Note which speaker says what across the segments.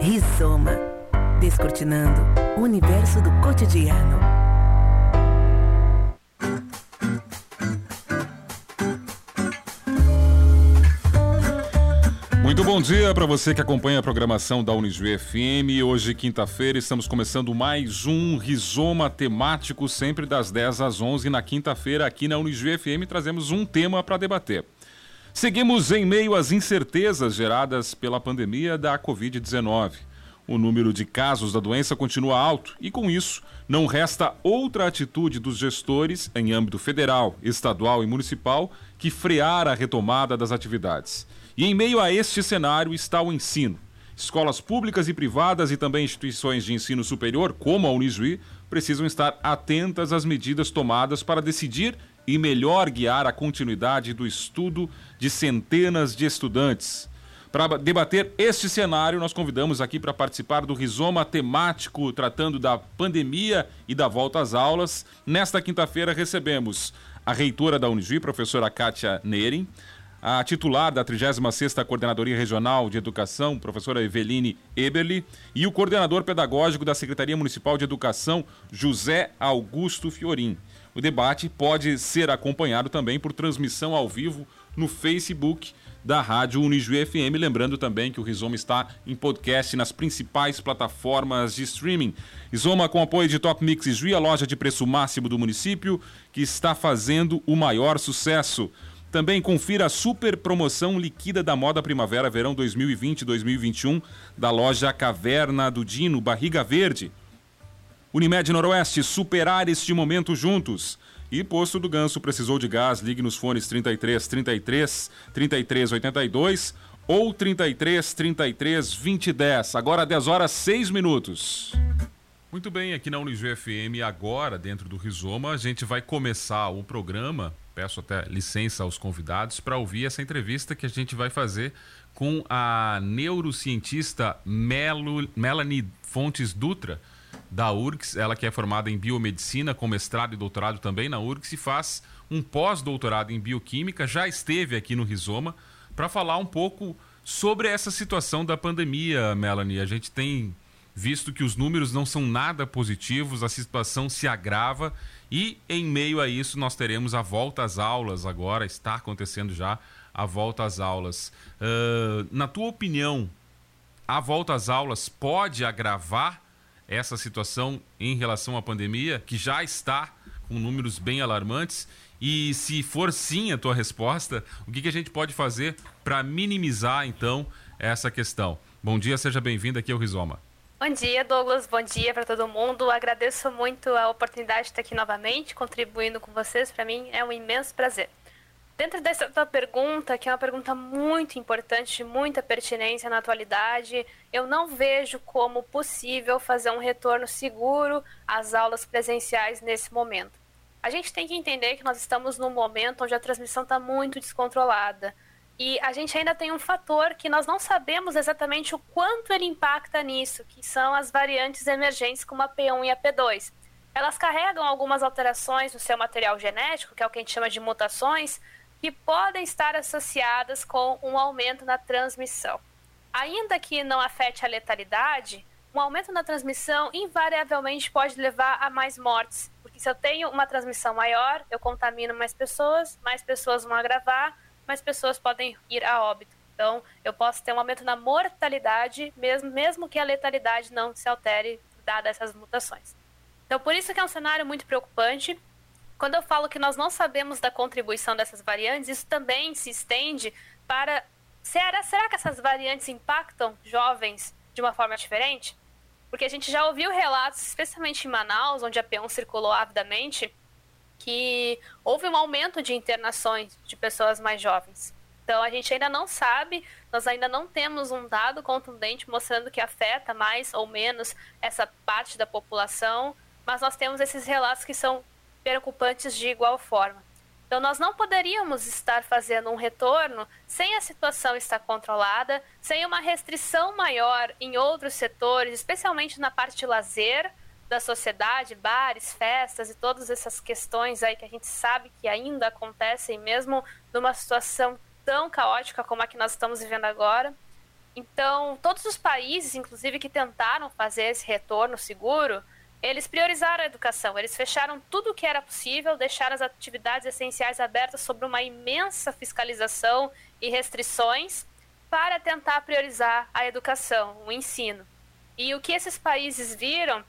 Speaker 1: Rizoma. Descortinando o universo do cotidiano.
Speaker 2: Muito bom dia para você que acompanha a programação da Unijuí FM. Hoje, quinta-feira, estamos começando mais um Rizoma temático, sempre das 10 às 11. Na quinta-feira, aqui na Unijuí FM, trazemos um tema para debater. Seguimos em meio às incertezas geradas pela pandemia da Covid-19. O número de casos da doença continua alto e, com isso, não resta outra atitude dos gestores, em âmbito federal, estadual e municipal, que frear a retomada das atividades. E em meio a este cenário está o ensino. Escolas públicas e privadas e também instituições de ensino superior, como a Unijuí, precisam estar atentas às medidas tomadas para decidir e melhor guiar a continuidade do estudo de centenas de estudantes. Para debater este cenário, nós convidamos aqui para participar do Rizoma temático tratando da pandemia e da volta às aulas. Nesta quinta-feira recebemos a reitora da Unijuí, professora Kátia Neren, a titular da 36ª Coordenadoria Regional de Educação, professora Eveline Eberli, e o coordenador pedagógico da Secretaria Municipal de Educação, José Augusto Fiorim. O debate pode ser acompanhado também por transmissão ao vivo no Facebook da Rádio Unijuí FM. Lembrando também que o Rizoma está em podcast nas principais plataformas de streaming. Rizoma com apoio de Top Mix Juí, a loja de preço máximo do município, que está fazendo o maior sucesso. Também confira a super promoção liquida da moda primavera-verão 2020-2021 da loja Caverna do Dino, Barriga Verde. Unimed Noroeste, superar este momento juntos. E Posto do Ganso precisou de gás, ligue nos fones 33 33 33 82 ou 33 33 20 10. Agora 10 horas 6 minutos. Muito bem, aqui na Unijuí FM, agora, dentro do Rizoma, a gente vai começar o programa. Peço até licença aos convidados para ouvir essa entrevista que a gente vai fazer com a neurocientista Melo, Melanie Fontes Dutra da URGS, ela que é formada em biomedicina, com mestrado e doutorado também na URGS, e faz um pós-doutorado em bioquímica, já esteve aqui no Rizoma, para falar um pouco sobre essa situação da pandemia, Melanie. A gente tem visto que os números não são nada positivos, a situação se agrava e, em meio a isso, nós teremos a volta às aulas agora, está acontecendo já a volta às aulas. Uh, na tua opinião, a volta às aulas pode agravar essa situação em relação à pandemia, que já está com números bem alarmantes? E se for sim a tua resposta, o que, que a gente pode fazer para minimizar então essa questão? Bom dia, seja bem-vindo aqui ao Rizoma.
Speaker 3: Bom dia, Douglas. Bom dia para todo mundo. Agradeço muito a oportunidade de estar aqui novamente, contribuindo com vocês. Para mim é um imenso prazer. Dentro dessa tua pergunta, que é uma pergunta muito importante, de muita pertinência na atualidade, eu não vejo como possível fazer um retorno seguro às aulas presenciais nesse momento. A gente tem que entender que nós estamos num momento onde a transmissão está muito descontrolada. E a gente ainda tem um fator que nós não sabemos exatamente o quanto ele impacta nisso, que são as variantes emergentes como a P1 e a P2. Elas carregam algumas alterações no seu material genético, que é o que a gente chama de mutações, que podem estar associadas com um aumento na transmissão. Ainda que não afete a letalidade, um aumento na transmissão invariavelmente pode levar a mais mortes, porque se eu tenho uma transmissão maior, eu contamino mais pessoas, mais pessoas vão agravar, mais pessoas podem ir a óbito. Então, eu posso ter um aumento na mortalidade, mesmo, mesmo que a letalidade não se altere, dadas essas mutações. Então, por isso que é um cenário muito preocupante. Quando eu falo que nós não sabemos da contribuição dessas variantes, isso também se estende para. Será, será que essas variantes impactam jovens de uma forma diferente? Porque a gente já ouviu relatos, especialmente em Manaus, onde a P1 circulou avidamente, que houve um aumento de internações de pessoas mais jovens. Então a gente ainda não sabe, nós ainda não temos um dado contundente mostrando que afeta mais ou menos essa parte da população, mas nós temos esses relatos que são preocupantes de igual forma. Então, nós não poderíamos estar fazendo um retorno sem a situação estar controlada, sem uma restrição maior em outros setores, especialmente na parte de lazer da sociedade, bares, festas e todas essas questões aí que a gente sabe que ainda acontecem, mesmo numa situação tão caótica como a que nós estamos vivendo agora. Então, todos os países, inclusive, que tentaram fazer esse retorno seguro, eles priorizaram a educação, eles fecharam tudo o que era possível, deixaram as atividades essenciais abertas sobre uma imensa fiscalização e restrições para tentar priorizar a educação, o ensino. E o que esses países viram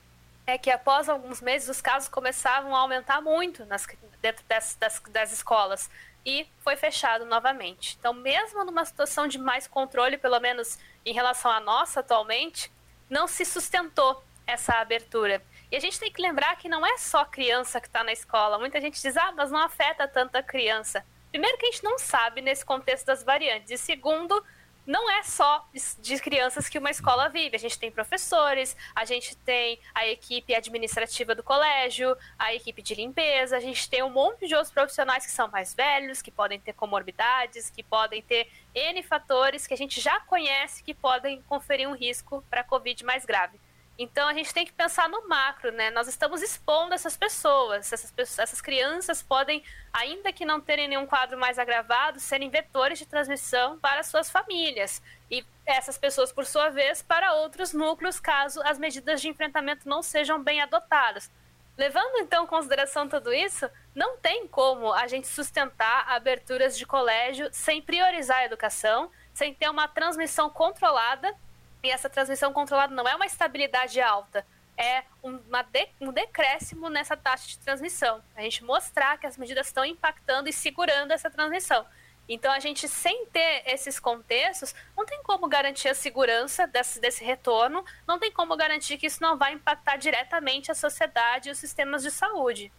Speaker 3: é que após alguns meses os casos começavam a aumentar muito nas, dentro das, das, das escolas e foi fechado novamente. Então, mesmo numa situação de mais controle, pelo menos em relação à nossa atualmente, não se sustentou essa abertura. E a gente tem que lembrar que não é só criança que está na escola. Muita gente diz, ah, mas não afeta tanta criança. Primeiro que a gente não sabe nesse contexto das variantes. E segundo, não é só de crianças que uma escola vive. A gente tem professores, a gente tem a equipe administrativa do colégio, a equipe de limpeza, a gente tem um monte de outros profissionais que são mais velhos, que podem ter comorbidades, que podem ter N fatores que a gente já conhece que podem conferir um risco para a Covid mais grave. Então a gente tem que pensar no macro, né? Nós estamos expondo essas pessoas, essas, pessoas, essas crianças podem, ainda que não terem nenhum quadro mais agravado, serem vetores de transmissão para suas famílias. E essas pessoas, por sua vez, para outros núcleos, caso as medidas de enfrentamento não sejam bem adotadas. Levando então em consideração tudo isso, não tem como a gente sustentar aberturas de colégio sem priorizar a educação, sem ter uma transmissão controlada e essa transmissão controlada não é uma estabilidade alta, é de, um decréscimo nessa taxa de transmissão. A gente mostrar que as medidas estão impactando e segurando essa transmissão. Então, a gente, sem ter esses contextos, não tem como garantir a segurança desse, desse retorno, não tem como garantir que isso não vai impactar diretamente a sociedade e os sistemas de saúde.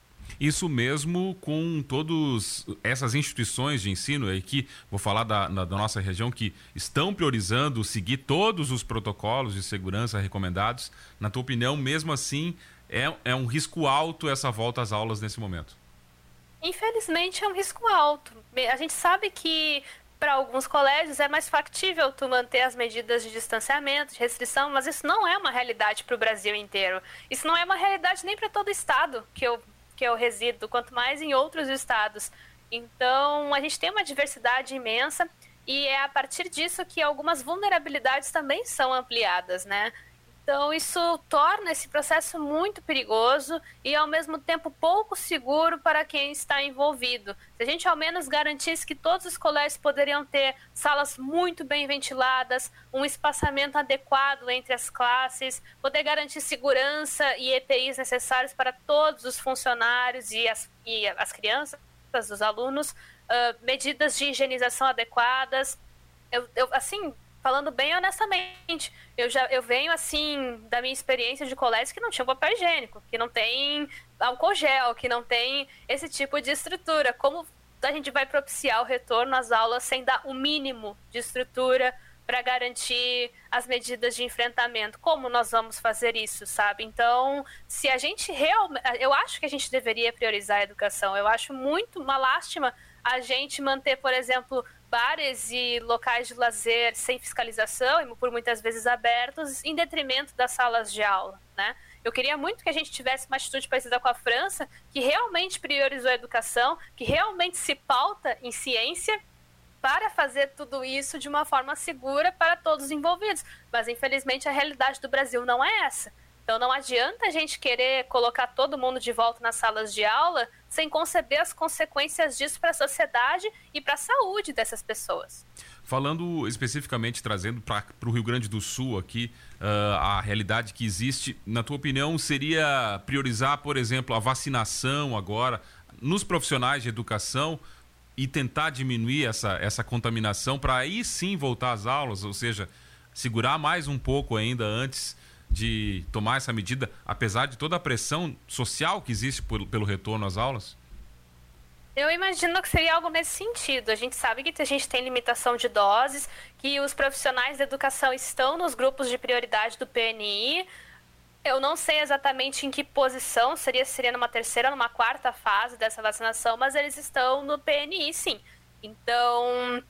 Speaker 2: Isso mesmo com todas essas instituições de ensino aí que vou falar da, da, da, nossa região que estão priorizando seguir todos os protocolos de segurança recomendados. Na tua opinião, mesmo assim, é, é um risco alto essa volta às aulas nesse momento?
Speaker 3: Infelizmente é um risco alto. A gente sabe que para alguns colégios é mais factível tu manter as medidas de distanciamento, de restrição, mas isso não é uma realidade para o Brasil inteiro. Isso não é uma realidade nem para todo estado que eu que eu resido, quanto mais em outros estados. Então, a gente tem uma diversidade imensa e é a partir disso que algumas vulnerabilidades também são ampliadas, né? Então, isso torna esse processo muito perigoso e, ao mesmo tempo, pouco seguro para quem está envolvido. Se a gente, ao menos, garantisse que todos os colégios poderiam ter salas muito bem ventiladas, um espaçamento adequado entre as classes, poder garantir segurança e EPIs necessários para todos os funcionários e as, e as crianças, os alunos, uh, medidas de higienização adequadas. Eu, eu, assim, falando bem honestamente, eu já eu venho assim da minha experiência de colégio que não tinha papel higiênico, que não tem álcool gel, que não tem esse tipo de estrutura. Como a gente vai propiciar o retorno às aulas sem dar o mínimo de estrutura para garantir as medidas de enfrentamento? Como nós vamos fazer isso, sabe? Então, se a gente realmente, eu acho que a gente deveria priorizar a educação. Eu acho muito uma lástima a gente manter, por exemplo, bares e locais de lazer sem fiscalização e por muitas vezes abertos em detrimento das salas de aula, né? Eu queria muito que a gente tivesse uma atitude parecida com a França, que realmente priorizou a educação, que realmente se pauta em ciência para fazer tudo isso de uma forma segura para todos os envolvidos. Mas infelizmente a realidade do Brasil não é essa. Então não adianta a gente querer colocar todo mundo de volta nas salas de aula sem conceber as consequências disso para a sociedade e para a saúde dessas pessoas.
Speaker 2: Falando especificamente, trazendo para o Rio Grande do Sul aqui, uh, a realidade que existe, na tua opinião, seria priorizar, por exemplo, a vacinação agora nos profissionais de educação e tentar diminuir essa, essa contaminação para aí sim voltar às aulas, ou seja, segurar mais um pouco ainda antes de tomar essa medida, apesar de toda a pressão social que existe por, pelo retorno às aulas?
Speaker 3: Eu imagino que seria algo nesse sentido. A gente sabe que a gente tem limitação de doses, que os profissionais da educação estão nos grupos de prioridade do PNI. Eu não sei exatamente em que posição, seria, seria numa terceira, numa quarta fase dessa vacinação, mas eles estão no PNI, sim. Então,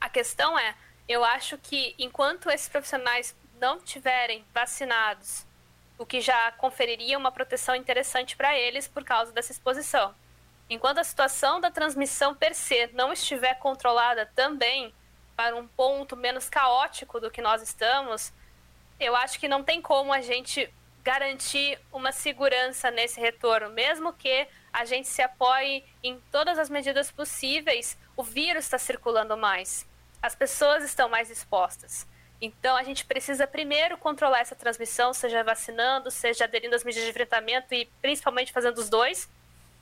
Speaker 3: a questão é, eu acho que enquanto esses profissionais não tiverem vacinados, o que já conferiria uma proteção interessante para eles por causa dessa exposição. Enquanto a situação da transmissão per se não estiver controlada também, para um ponto menos caótico do que nós estamos, eu acho que não tem como a gente garantir uma segurança nesse retorno, mesmo que a gente se apoie em todas as medidas possíveis, o vírus está circulando mais, as pessoas estão mais expostas. Então a gente precisa primeiro controlar essa transmissão, seja vacinando, seja aderindo às medidas de enfrentamento e principalmente fazendo os dois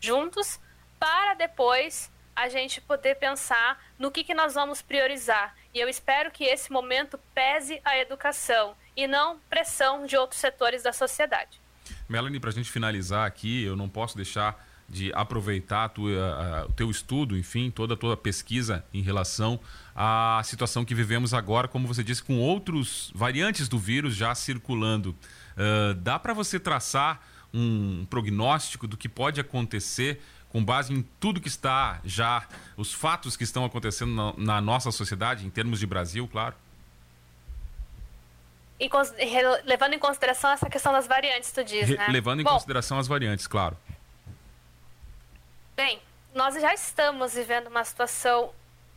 Speaker 3: juntos, para depois a gente poder pensar no que, que nós vamos priorizar. E eu espero que esse momento pese a educação e não pressão de outros setores da sociedade.
Speaker 2: Melanie, para a gente finalizar aqui, eu não posso deixar de aproveitar o teu estudo, enfim, toda a tua pesquisa em relação à situação que vivemos agora, como você disse, com outros variantes do vírus já circulando. Uh, dá para você traçar um prognóstico do que pode acontecer com base em tudo que está já, os fatos que estão acontecendo na, na nossa sociedade, em termos de Brasil, claro?
Speaker 3: E, levando em consideração essa questão das variantes, tu diz, né?
Speaker 2: Levando em Bom, consideração as variantes, claro.
Speaker 3: Bem, nós já estamos vivendo uma situação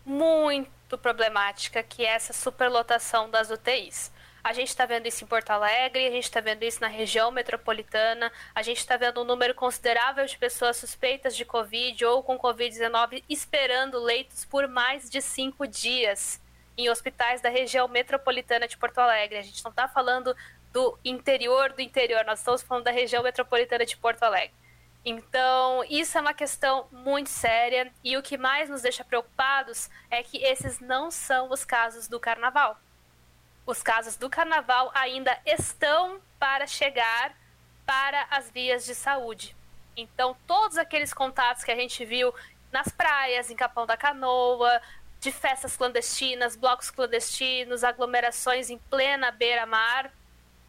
Speaker 3: muito problemática, que é essa superlotação das UTIs. A gente está vendo isso em Porto Alegre, a gente está vendo isso na região metropolitana, a gente está vendo um número considerável de pessoas suspeitas de Covid ou com Covid-19 esperando leitos por mais de cinco dias em hospitais da região metropolitana de Porto Alegre. A gente não está falando do interior do interior, nós estamos falando da região metropolitana de Porto Alegre. Então, isso é uma questão muito séria e o que mais nos deixa preocupados é que esses não são os casos do carnaval os casos do carnaval ainda estão para chegar para as vias de saúde. Então, todos aqueles contatos que a gente viu nas praias, em Capão da Canoa, de festas clandestinas, blocos clandestinos, aglomerações em plena beira-mar,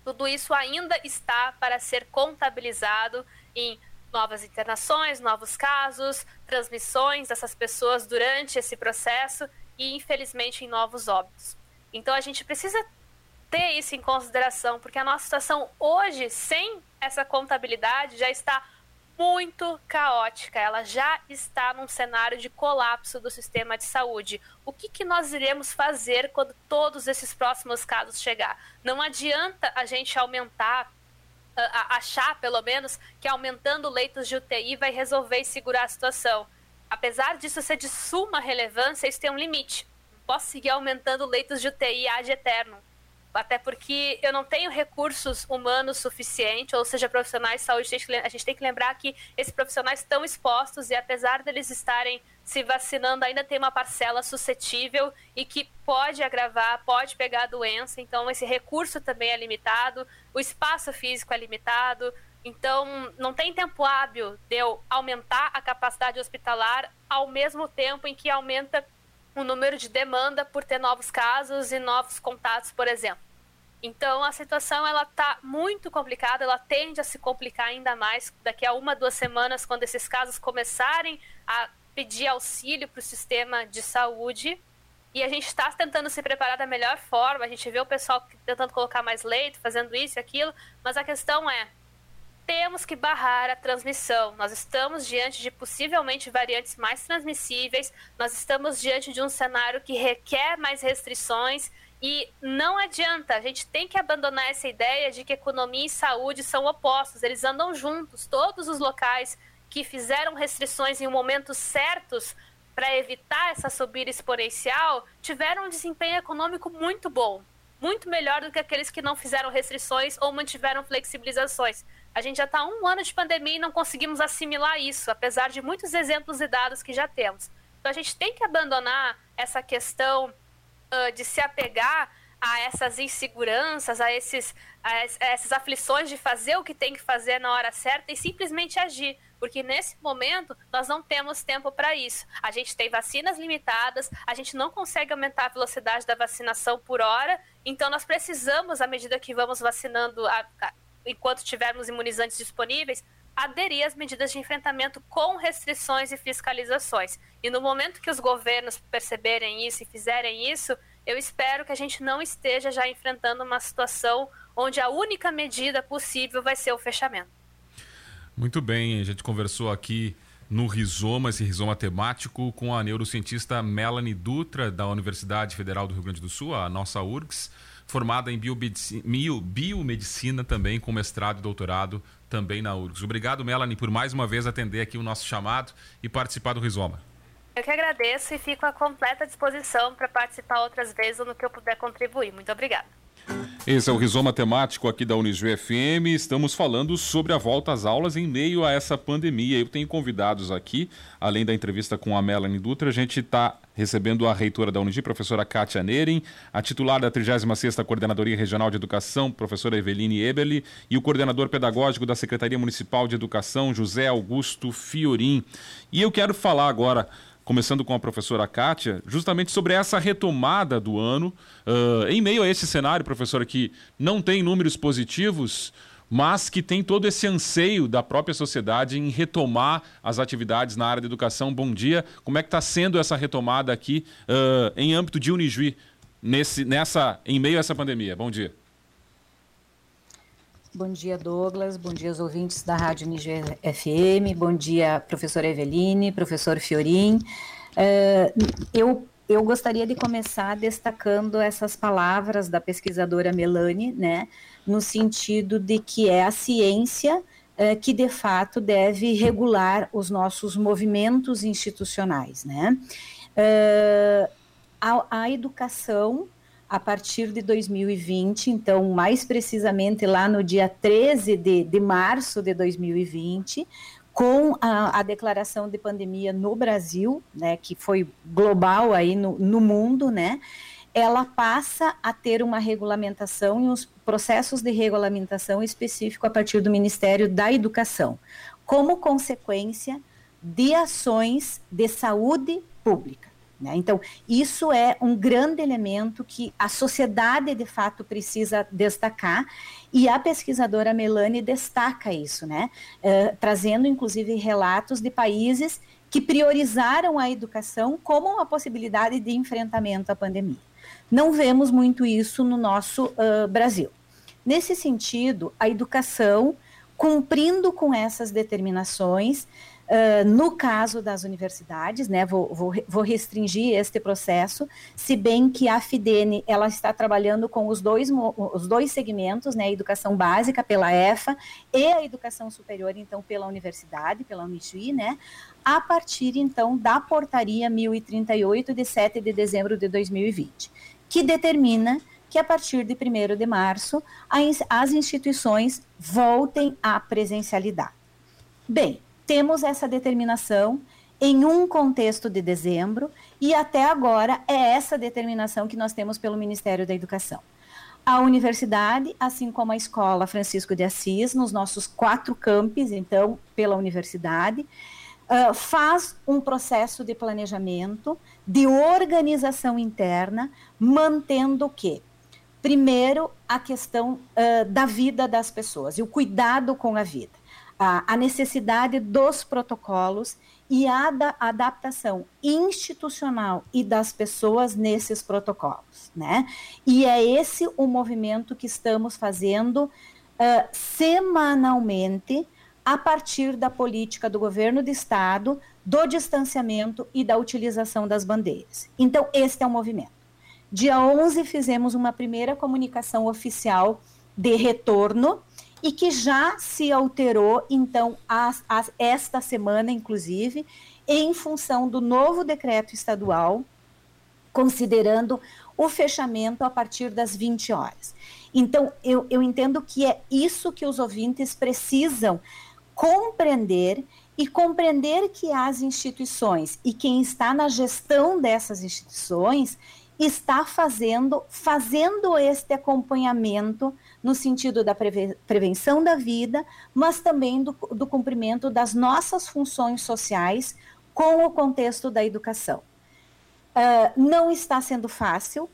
Speaker 3: tudo isso ainda está para ser contabilizado em novas internações, novos casos, transmissões dessas pessoas durante esse processo e, infelizmente, em novos óbitos. Então a gente precisa ter isso em consideração, porque a nossa situação hoje, sem essa contabilidade, já está muito caótica. Ela já está num cenário de colapso do sistema de saúde. O que, que nós iremos fazer quando todos esses próximos casos chegar? Não adianta a gente aumentar achar, pelo menos, que aumentando leitos de UTI vai resolver e segurar a situação. Apesar disso ser de suma relevância, isso tem um limite posso seguir aumentando leitos de UTI ad eterno. Até porque eu não tenho recursos humanos suficientes, ou seja, profissionais de saúde. A gente tem que lembrar que esses profissionais estão expostos e, apesar deles estarem se vacinando, ainda tem uma parcela suscetível e que pode agravar, pode pegar a doença. Então, esse recurso também é limitado, o espaço físico é limitado. Então, não tem tempo hábil de eu aumentar a capacidade hospitalar ao mesmo tempo em que aumenta o número de demanda por ter novos casos e novos contatos, por exemplo. Então a situação ela está muito complicada, ela tende a se complicar ainda mais daqui a uma duas semanas quando esses casos começarem a pedir auxílio para o sistema de saúde e a gente está tentando se preparar da melhor forma. A gente vê o pessoal tentando colocar mais leito, fazendo isso e aquilo, mas a questão é temos que barrar a transmissão. Nós estamos diante de possivelmente variantes mais transmissíveis, nós estamos diante de um cenário que requer mais restrições e não adianta, a gente tem que abandonar essa ideia de que economia e saúde são opostos, eles andam juntos. Todos os locais que fizeram restrições em momentos certos para evitar essa subida exponencial tiveram um desempenho econômico muito bom, muito melhor do que aqueles que não fizeram restrições ou mantiveram flexibilizações. A gente já está um ano de pandemia e não conseguimos assimilar isso, apesar de muitos exemplos e dados que já temos. Então a gente tem que abandonar essa questão uh, de se apegar a essas inseguranças, a, esses, a essas aflições de fazer o que tem que fazer na hora certa e simplesmente agir. Porque nesse momento nós não temos tempo para isso. A gente tem vacinas limitadas, a gente não consegue aumentar a velocidade da vacinação por hora, então nós precisamos, à medida que vamos vacinando a, a enquanto tivermos imunizantes disponíveis, aderir às medidas de enfrentamento com restrições e fiscalizações. E no momento que os governos perceberem isso e fizerem isso, eu espero que a gente não esteja já enfrentando uma situação onde a única medida possível vai ser o fechamento.
Speaker 2: Muito bem, a gente conversou aqui no Rizoma, esse Rizoma temático, com a neurocientista Melanie Dutra, da Universidade Federal do Rio Grande do Sul, a nossa URGS, formada em biomedicina, também, com mestrado e doutorado também na URGS. Obrigado, Melanie, por mais uma vez atender aqui o nosso chamado e participar do Rizoma.
Speaker 3: Eu que agradeço e fico à completa disposição para participar outras vezes ou no que eu puder contribuir. Muito obrigada.
Speaker 2: Esse é o Rizoma Temático aqui da Unisv FM. Estamos falando sobre a volta às aulas em meio a essa pandemia. Eu tenho convidados aqui, além da entrevista com a Melanie Dutra, a gente está recebendo a reitora da Unigi, professora Kátia Neren, a titular da 36ª Coordenadoria Regional de Educação, professora Eveline Eberli, e o coordenador pedagógico da Secretaria Municipal de Educação, José Augusto Fiorim. E eu quero falar agora começando com a professora Kátia, justamente sobre essa retomada do ano. Uh, em meio a esse cenário, professora, que não tem números positivos, mas que tem todo esse anseio da própria sociedade em retomar as atividades na área da educação. Bom dia. Como é que está sendo essa retomada aqui uh, em âmbito de Unijuí, nesse, nessa, em meio a essa pandemia? Bom dia.
Speaker 4: Bom dia, Douglas. Bom dia aos ouvintes da Rádio Niger FM. Bom dia, professora Eveline, professor Fiorim. Uh, eu, eu gostaria de começar destacando essas palavras da pesquisadora Melanie, né, no sentido de que é a ciência uh, que, de fato, deve regular os nossos movimentos institucionais, né. Uh, a, a educação a partir de 2020, então, mais precisamente lá no dia 13 de, de março de 2020, com a, a, declaração de pandemia no Brasil, né, que foi global aí no, no mundo, né, ela passa a ter uma regulamentação e uns processos de regulamentação específico a partir do Ministério da Educação, como consequência de ações de saúde pública. Né? Então, isso é um grande elemento que a sociedade, de fato, precisa destacar, e a pesquisadora Melanie destaca isso, né? Uh, trazendo, inclusive, relatos de países que priorizaram a educação como uma possibilidade de enfrentamento à pandemia. Não vemos muito isso no nosso uh, Brasil. Nesse sentido, a educação, cumprindo com essas determinações, Uh, no caso das universidades, né, vou, vou, vou, restringir este processo, se bem que a FIDENE ela está trabalhando com os dois, os dois segmentos, né, a educação básica pela EFA e a educação superior, então, pela universidade, pela Unijuí, né, a partir, então, da portaria 1038 de 7 de dezembro de 2020, que determina que a partir de 1 de março as instituições voltem à presencialidade. Bem, temos essa determinação em um contexto de dezembro e até agora é essa determinação que nós temos pelo Ministério da Educação. A universidade, assim como a escola Francisco de Assis, nos nossos quatro campos, então, pela universidade, faz um processo de planejamento, de organização interna, mantendo o quê? Primeiro, a questão uh, da vida das pessoas e o cuidado com a vida a, a necessidade dos protocolos e a da, adaptação institucional e das pessoas nesses protocolos, né? E é esse o movimento que estamos fazendo uh, semanalmente a partir da política do governo do estado, do distanciamento e da utilização das bandeiras. Então, este é o movimento. Dia 11 fizemos uma primeira comunicação oficial de retorno e que já se alterou, então, a, a, esta semana, inclusive, em função do novo decreto estadual, considerando o fechamento a partir das 20 horas. Então, eu, eu entendo que é isso que os ouvintes precisam compreender e compreender que as instituições e quem está na gestão dessas instituições está fazendo, fazendo este acompanhamento no sentido da prevenção da vida, mas também do, do cumprimento das nossas funções sociais com o contexto da educação. Uh, não está sendo fácil,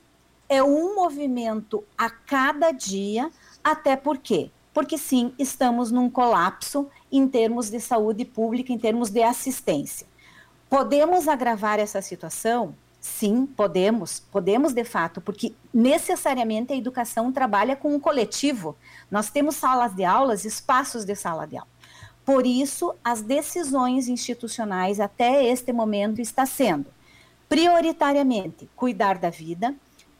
Speaker 4: é um movimento a cada dia, até porque porque sim, estamos num colapso em termos de saúde pública, em termos de assistência. Podemos agravar essa situação? Sim, podemos, podemos de fato, porque necessariamente a educação trabalha com um coletivo. Nós temos salas de aulas, espaços de sala de aula. Por isso, as decisões institucionais até este momento está sendo prioritariamente cuidar da vida,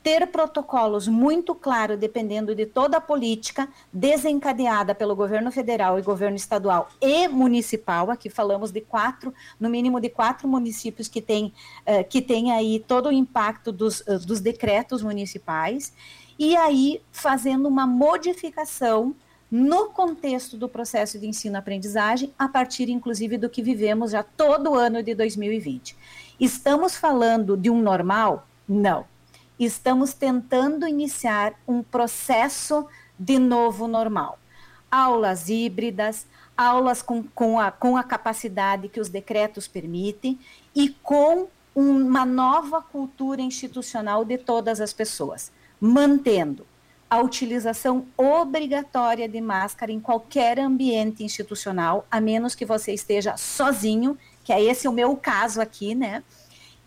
Speaker 4: ter protocolos muito claros, dependendo de toda a política desencadeada pelo governo federal e governo estadual e municipal. Aqui falamos de quatro, no mínimo de quatro municípios que têm uh, que tem aí todo o impacto dos, uh, dos decretos municipais, e aí fazendo uma modificação no contexto do processo de ensino-aprendizagem, a partir inclusive do que vivemos já todo o ano de 2020. Estamos falando de um normal? Não estamos tentando iniciar um processo de novo normal. Aulas híbridas, aulas com, com, a, com a capacidade que os decretos permitem e com uma nova cultura institucional de todas as pessoas, mantendo a utilização obrigatória de máscara em qualquer ambiente institucional, a menos que você esteja sozinho, que é esse o meu caso aqui, né?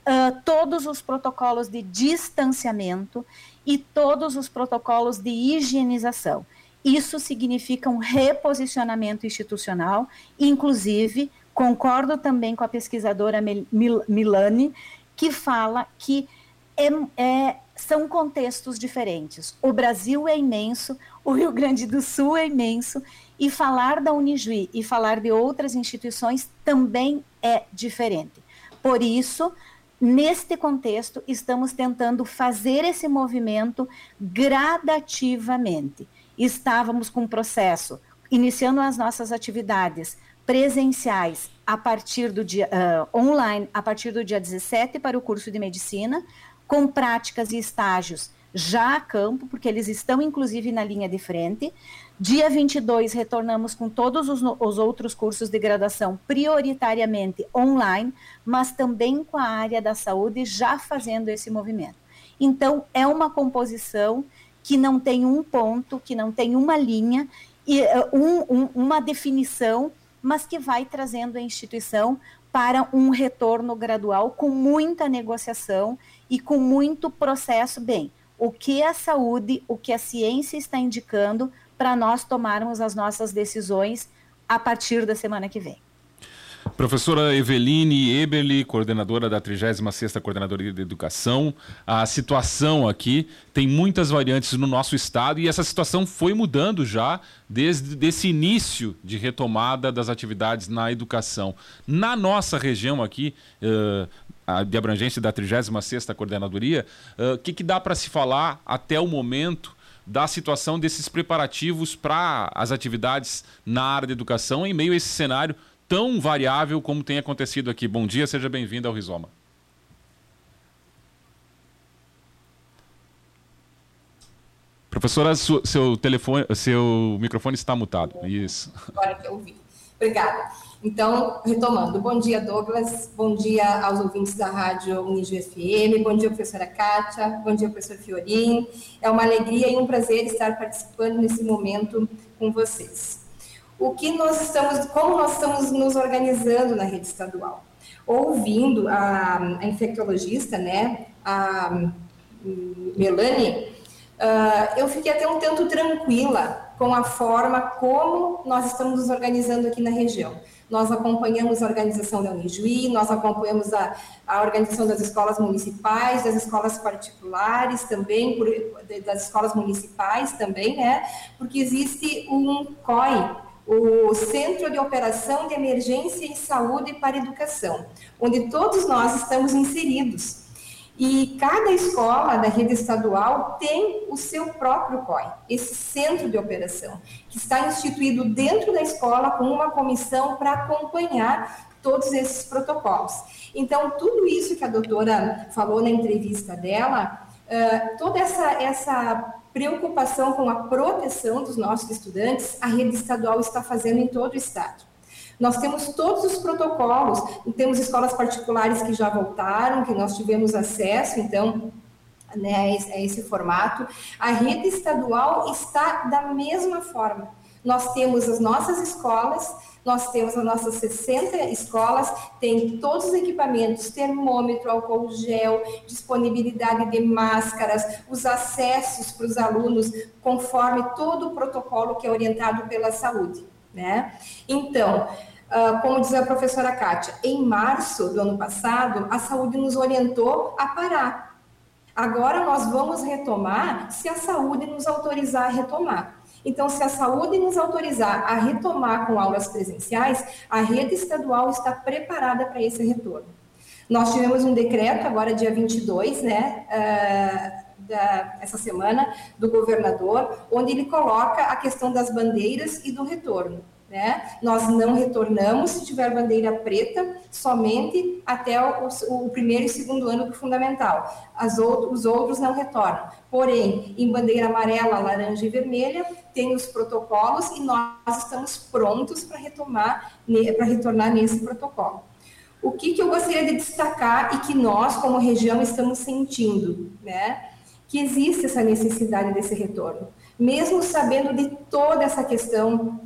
Speaker 4: Uh, todos os protocolos de distanciamento e todos os protocolos de higienização. Isso significa um reposicionamento institucional, inclusive, concordo também com a pesquisadora Mil Milani, que fala que é, é, são contextos diferentes. O Brasil é imenso, o Rio Grande do Sul é imenso, e falar da Unijuí e falar de outras instituições também é diferente. Por isso, Neste contexto, estamos tentando fazer esse movimento gradativamente. Estávamos com um processo, iniciando as nossas atividades presenciais a partir do dia uh, online a partir do dia 17 para o curso de medicina, com práticas e estágios já a campo, porque eles estão inclusive na linha de frente. Dia 22, retornamos com todos os, os, outros cursos de graduação, prioritariamente online, mas também com a área da saúde já fazendo esse movimento. Então, é uma composição que não tem um ponto, que não tem uma linha, e uh, um, um, uma definição, mas que vai trazendo a instituição para um retorno gradual com muita negociação e com muito processo. Bem, o que a saúde, o que a ciência está indicando para nós tomarmos as nossas decisões a partir da semana que vem.
Speaker 2: Professora Eveline Eberli, coordenadora da 36ª Coordenadoria de Educação, a situação aqui tem muitas variantes no nosso estado e essa situação foi mudando já desde esse início de retomada das atividades na educação. Na nossa região aqui, uh, de abrangência da 36ª Coordenadoria, o uh, que, que dá para se falar até o momento da situação desses preparativos para as atividades na área da educação em meio a esse cenário tão variável como tem acontecido aqui. Bom dia, seja bem-vindo ao Rizoma. Professora, seu telefone, seu microfone está mutado. Isso.
Speaker 5: Agora que eu ouvi. Obrigada. Então, retomando, bom dia, Douglas, bom dia aos ouvintes da Rádio Unijo FM, bom dia, professora Kátia, bom dia, professor Fiorim. É uma alegria e um prazer estar participando nesse momento com vocês. O que nós estamos, como nós estamos nos organizando na rede estadual? Ouvindo a, a infectologista, né, a Melanie, uh, eu fiquei até um tanto tranquila com a forma como nós estamos nos organizando aqui na região. Nós acompanhamos a organização da Unijuí, nós acompanhamos a, a organização das escolas municipais, das escolas particulares também, por, das escolas municipais também, né? Porque existe um COI, o Centro de Operação de Emergência e Saúde para Educação, onde todos nós estamos inseridos. E cada escola da rede estadual tem o seu próprio COI, esse centro de operação, que está instituído dentro da escola com uma comissão para acompanhar todos esses protocolos. Então, tudo isso que a doutora falou na entrevista dela, uh, toda essa, essa preocupação com a proteção dos nossos estudantes, a rede estadual está fazendo em todo o estado. Nós temos todos os protocolos, temos escolas particulares que já voltaram, que nós tivemos acesso, então, né, a esse formato. A rede estadual está da mesma forma. Nós temos as nossas escolas, nós temos as nossas 60 escolas, tem todos os equipamentos, termômetro, álcool gel, disponibilidade de máscaras, os acessos para os alunos, conforme todo o protocolo que é orientado pela saúde. Né? Então, Uh, como diz a professora Kátia, em março do ano passado, a saúde nos orientou a parar. Agora nós vamos retomar se a saúde nos autorizar a retomar. Então, se a saúde nos autorizar a retomar com aulas presenciais, a rede estadual está preparada para esse retorno. Nós tivemos um decreto agora, dia 22, né, uh, da, essa semana, do governador, onde ele coloca a questão das bandeiras e do retorno. Né? Nós não retornamos se tiver bandeira preta somente até o, o primeiro e segundo ano do fundamental. Outro, os outros não retornam. Porém, em bandeira amarela, laranja e vermelha, tem os protocolos e nós estamos prontos para retomar, para retornar nesse protocolo. O que, que eu gostaria de destacar e que nós, como região, estamos sentindo, né? Que existe essa necessidade desse retorno. Mesmo sabendo de toda essa questão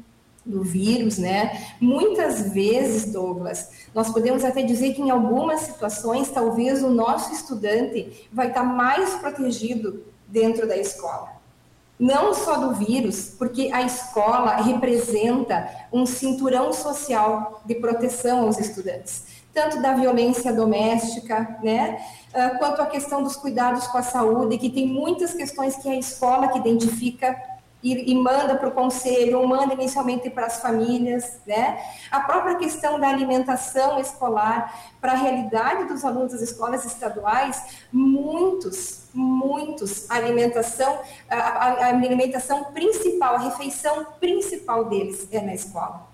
Speaker 5: do vírus, né? Muitas vezes, Douglas, nós podemos até dizer que em algumas situações, talvez o nosso estudante vai estar mais protegido dentro da escola. Não só do vírus, porque a escola representa um cinturão social de proteção aos estudantes, tanto da violência doméstica, né? Ah, quanto a questão dos cuidados com a saúde, que tem muitas questões que a escola que identifica e, e manda para o conselho, ou manda inicialmente para as famílias, né? A própria questão da alimentação escolar, para a realidade dos alunos das escolas estaduais, muitos, muitos, alimentação, a, a alimentação principal, a refeição principal deles é na escola.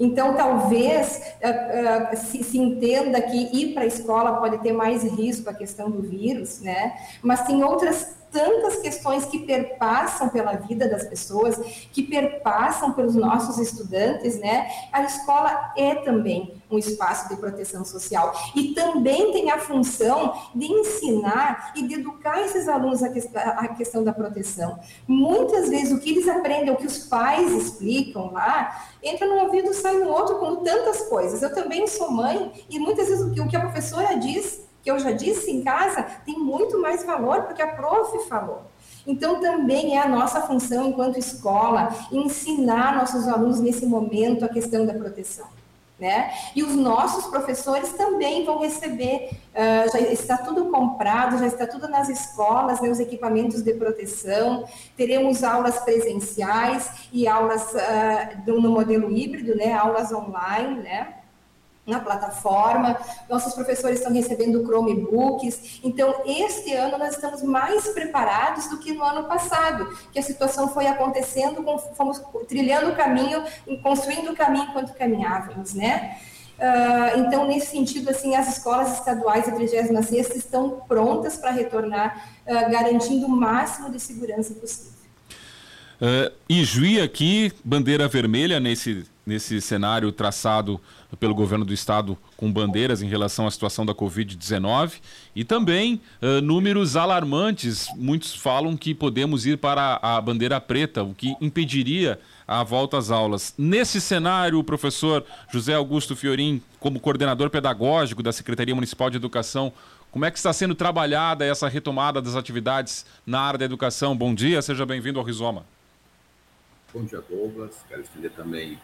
Speaker 5: Então, talvez uh, uh, se, se, entenda que ir para a escola pode ter mais risco a questão do vírus, né? Mas tem outras tantas questões que perpassam pela vida das pessoas, que perpassam pelos nossos estudantes, né? A escola é também um espaço de proteção social e também tem a função de ensinar e de educar esses alunos a, que, a questão da proteção. Muitas vezes o que eles aprendem, o que os pais explicam lá, entra num ouvido sai no outro, como tantas coisas. Eu também sou mãe e muitas vezes o que, o que a professora diz que eu já disse em casa, tem muito mais valor porque a prof falou. Então, também é a nossa função, enquanto escola, ensinar nossos alunos nesse momento a questão da proteção. Né? E os nossos professores também vão receber, uh, já está tudo comprado, já está tudo nas escolas, né, os equipamentos de proteção, teremos aulas presenciais e aulas uh, no modelo híbrido, né, aulas online, né? Na plataforma, nossos professores estão recebendo Chromebooks. Então, este ano nós estamos mais preparados do que no ano passado, que a situação foi acontecendo, fomos trilhando o caminho, construindo o caminho enquanto caminhávamos, né? Uh, então, nesse sentido, assim, as escolas estaduais a 36 estão prontas para retornar, uh, garantindo o máximo de segurança possível.
Speaker 2: Uh, Juí aqui, bandeira vermelha nesse, nesse cenário traçado pelo governo do estado com bandeiras em relação à situação da Covid-19 e também uh, números alarmantes. Muitos falam que podemos ir para a bandeira preta, o que impediria a volta às aulas. Nesse cenário, o professor José Augusto Fiorim, como coordenador pedagógico da Secretaria Municipal de Educação, como é que está sendo trabalhada essa retomada das atividades na área da educação? Bom dia, seja bem-vindo ao Rizoma.
Speaker 6: Bom dia, Douglas. Quero estender também,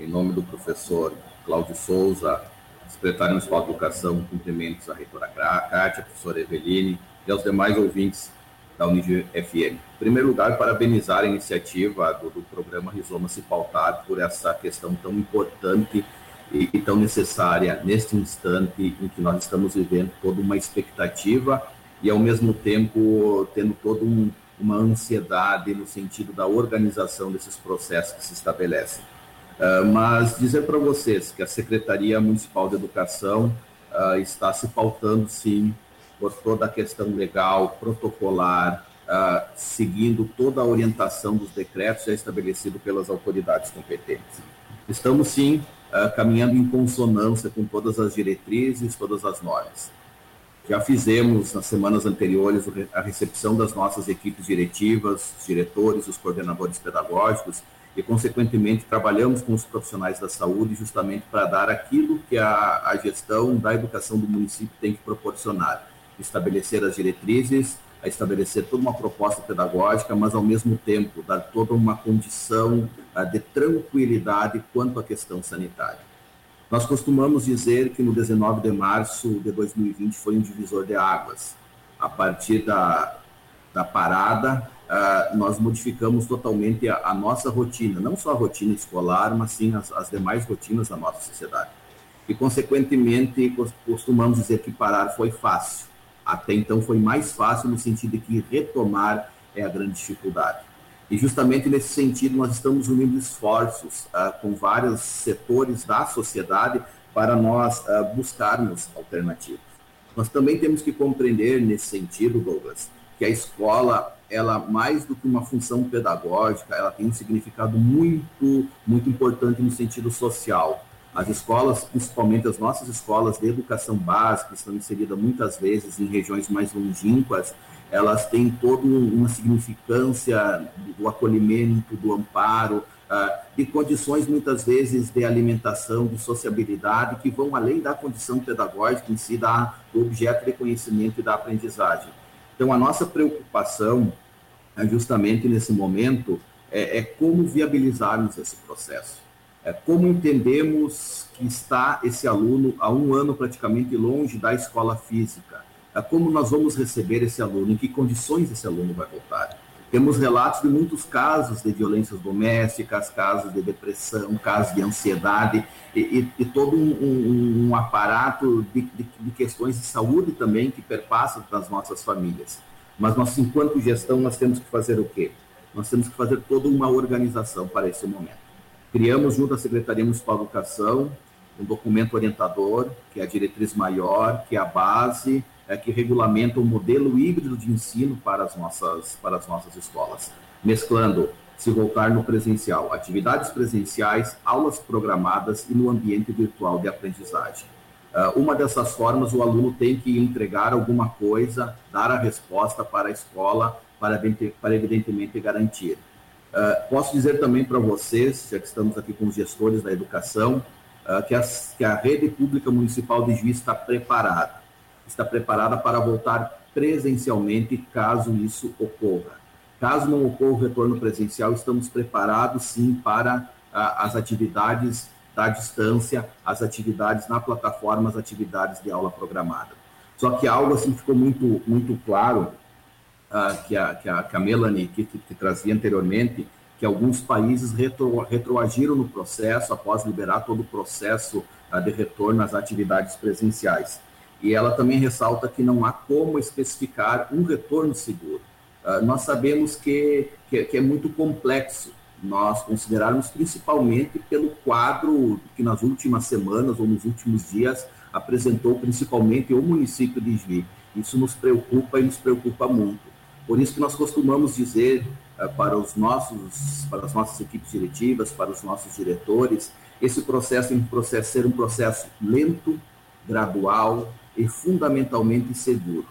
Speaker 6: em nome do professor Cláudio Souza, secretário municipal de Educação, cumprimentos à reitora Kátia, professora Eveline e aos demais ouvintes da Unigi FM. Em primeiro lugar, parabenizar a iniciativa do, do programa Rizoma se pautar por essa questão tão importante e, e, tão necessária neste instante em que nós estamos vivendo toda uma expectativa e, ao mesmo tempo, tendo toda um, uma ansiedade no sentido da organização desses processos que se estabelecem. Uh, mas dizer para vocês que a Secretaria Municipal de Educação uh, está se pautando, sim, por toda a questão legal, protocolar, uh, seguindo toda a orientação dos decretos já estabelecidos pelas autoridades competentes. Estamos, sim, caminhando em consonância com todas as diretrizes, todas as normas. Já fizemos, nas semanas anteriores, a recepção das nossas equipes diretivas, os diretores, os coordenadores pedagógicos, e, consequentemente, trabalhamos com os profissionais da saúde justamente para dar aquilo que a, a gestão da educação do município tem que proporcionar, estabelecer as diretrizes, a estabelecer toda uma proposta pedagógica, mas ao mesmo tempo dar toda uma condição uh, de tranquilidade quanto à questão sanitária. Nós costumamos dizer que no 19 de março de 2020 foi um divisor de águas. A partir da, da parada, uh, nós modificamos totalmente a, a, nossa rotina, não só a rotina escolar, mas sim as, as demais rotinas da nossa sociedade. E, consequentemente, costumamos dizer que parar foi fácil até então foi mais fácil no sentido de que retomar é a grande dificuldade. E justamente nesse sentido nós estamos unindo esforços uh, com vários setores da sociedade para nós uh, buscarmos alternativas. Nós também temos que compreender nesse sentido, Douglas, que a escola, ela mais do que uma função pedagógica, ela tem um significado muito, muito importante no sentido social. As escolas, principalmente as nossas escolas de educação básica, estão inseridas muitas vezes em regiões mais longínquas, elas têm toda uma significância do acolhimento, do amparo, ah, de condições muitas vezes de alimentação, de sociabilidade, que vão além da condição pedagógica em si, do objeto de conhecimento e da aprendizagem. Então, a nossa preocupação, justamente nesse momento, é, é como viabilizarmos esse processo é, como entendemos que está esse aluno há um ano praticamente longe da escola física? É, como nós vamos receber esse aluno? Em que condições esse aluno vai voltar? Temos relatos de muitos casos de violências domésticas, casos de depressão, casos de ansiedade e, e, e todo um, um, um aparato de, de, de, questões de saúde também que perpassam para as nossas famílias. Mas nós, enquanto gestão, nós temos que fazer o quê? Nós temos que fazer toda uma organização para esse momento. Criamos, junto à Secretaria Municipal de Educação, um documento orientador, que é a diretriz maior, que é a base, é, que regulamenta o um modelo híbrido de ensino para as nossas, para as nossas escolas, mesclando, se voltar no presencial, atividades presenciais, aulas programadas e no ambiente virtual de aprendizagem. Uh, uma dessas formas, o aluno tem que entregar alguma coisa, dar a resposta para a escola, para, para evidentemente garantir Uh, posso dizer também para vocês, já que estamos aqui com os gestores da educação, uh, que, as, que, a rede pública municipal de Juiz está preparada. Está preparada para voltar presencialmente caso isso ocorra. Caso não ocorra o retorno presencial, estamos preparados sim para uh, as atividades da distância, as atividades na plataforma, as atividades de aula programada. Só que algo assim ficou muito, muito claro uh, que, a, que, a, que a Melanie que, que, que, trazia anteriormente, que alguns países retro, retroagiram no processo após liberar todo o processo uh, de retorno às atividades presenciais. E ela também ressalta que não há como especificar um retorno seguro. Uh, nós sabemos que, que, que é muito complexo nós considerarmos principalmente pelo quadro que nas últimas semanas ou nos últimos dias apresentou principalmente o município de Juí. Isso nos preocupa e nos preocupa muito. Por isso que nós costumamos dizer uh, para os nossos, para as nossas equipes diretivas, para os nossos diretores, esse processo tem que ser um processo lento, gradual e fundamentalmente seguro.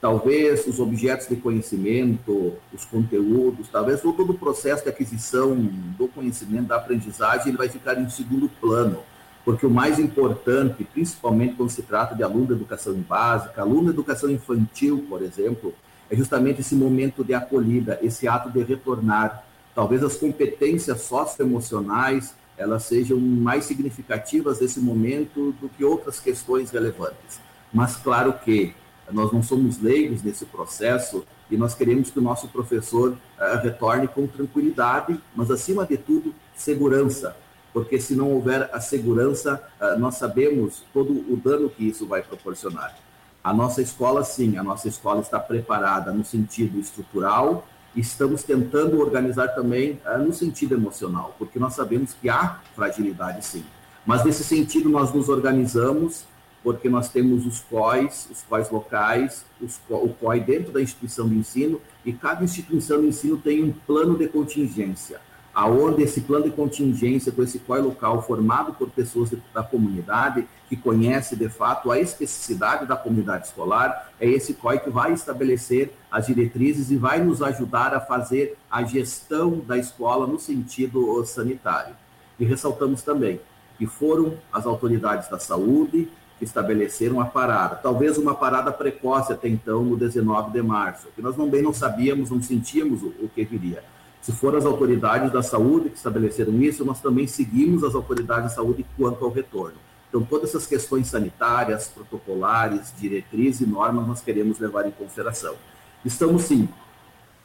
Speaker 6: Talvez os objetos de conhecimento, os conteúdos, talvez todo o processo de aquisição do conhecimento, da aprendizagem, ele vai ficar em segundo plano, porque o mais importante, principalmente quando se trata de aluno de educação básica, aluno de educação infantil, por exemplo, é justamente esse momento de acolhida, esse ato de retornar. Talvez as competências socioemocionais elas sejam mais significativas nesse momento do que outras questões relevantes. Mas claro que nós não somos leigos nesse processo e nós queremos que o nosso professor uh, retorne com tranquilidade, mas acima de tudo, segurança, porque se não houver a segurança, uh, nós sabemos todo o dano que isso vai proporcionar. A nossa escola, sim, a nossa escola está preparada no sentido estrutural, estamos tentando organizar também uh, no sentido emocional, porque nós sabemos que há fragilidade, sim. Mas nesse sentido, nós nos organizamos, porque nós temos os COIs, os COIs locais, os, o COI dentro da instituição de ensino, e cada instituição de ensino tem um plano de contingência aonde esse plano de contingência com esse COI local formado por pessoas da comunidade que conhece de fato a especificidade da comunidade escolar, é esse COI que vai estabelecer as diretrizes e vai nos ajudar a fazer a gestão da escola no sentido sanitário. E ressaltamos também que foram as autoridades da saúde, estabeleceram a parada, talvez uma parada precoce até então, no 19 de março, que nós também não sabíamos, não sentíamos o, o que viria. Se foram as autoridades da saúde que estabeleceram isso, nós também seguimos as autoridades de saúde quanto ao retorno. Então, todas essas questões sanitárias, protocolares, diretrizes e normas, nós queremos levar em consideração. Estamos, sim,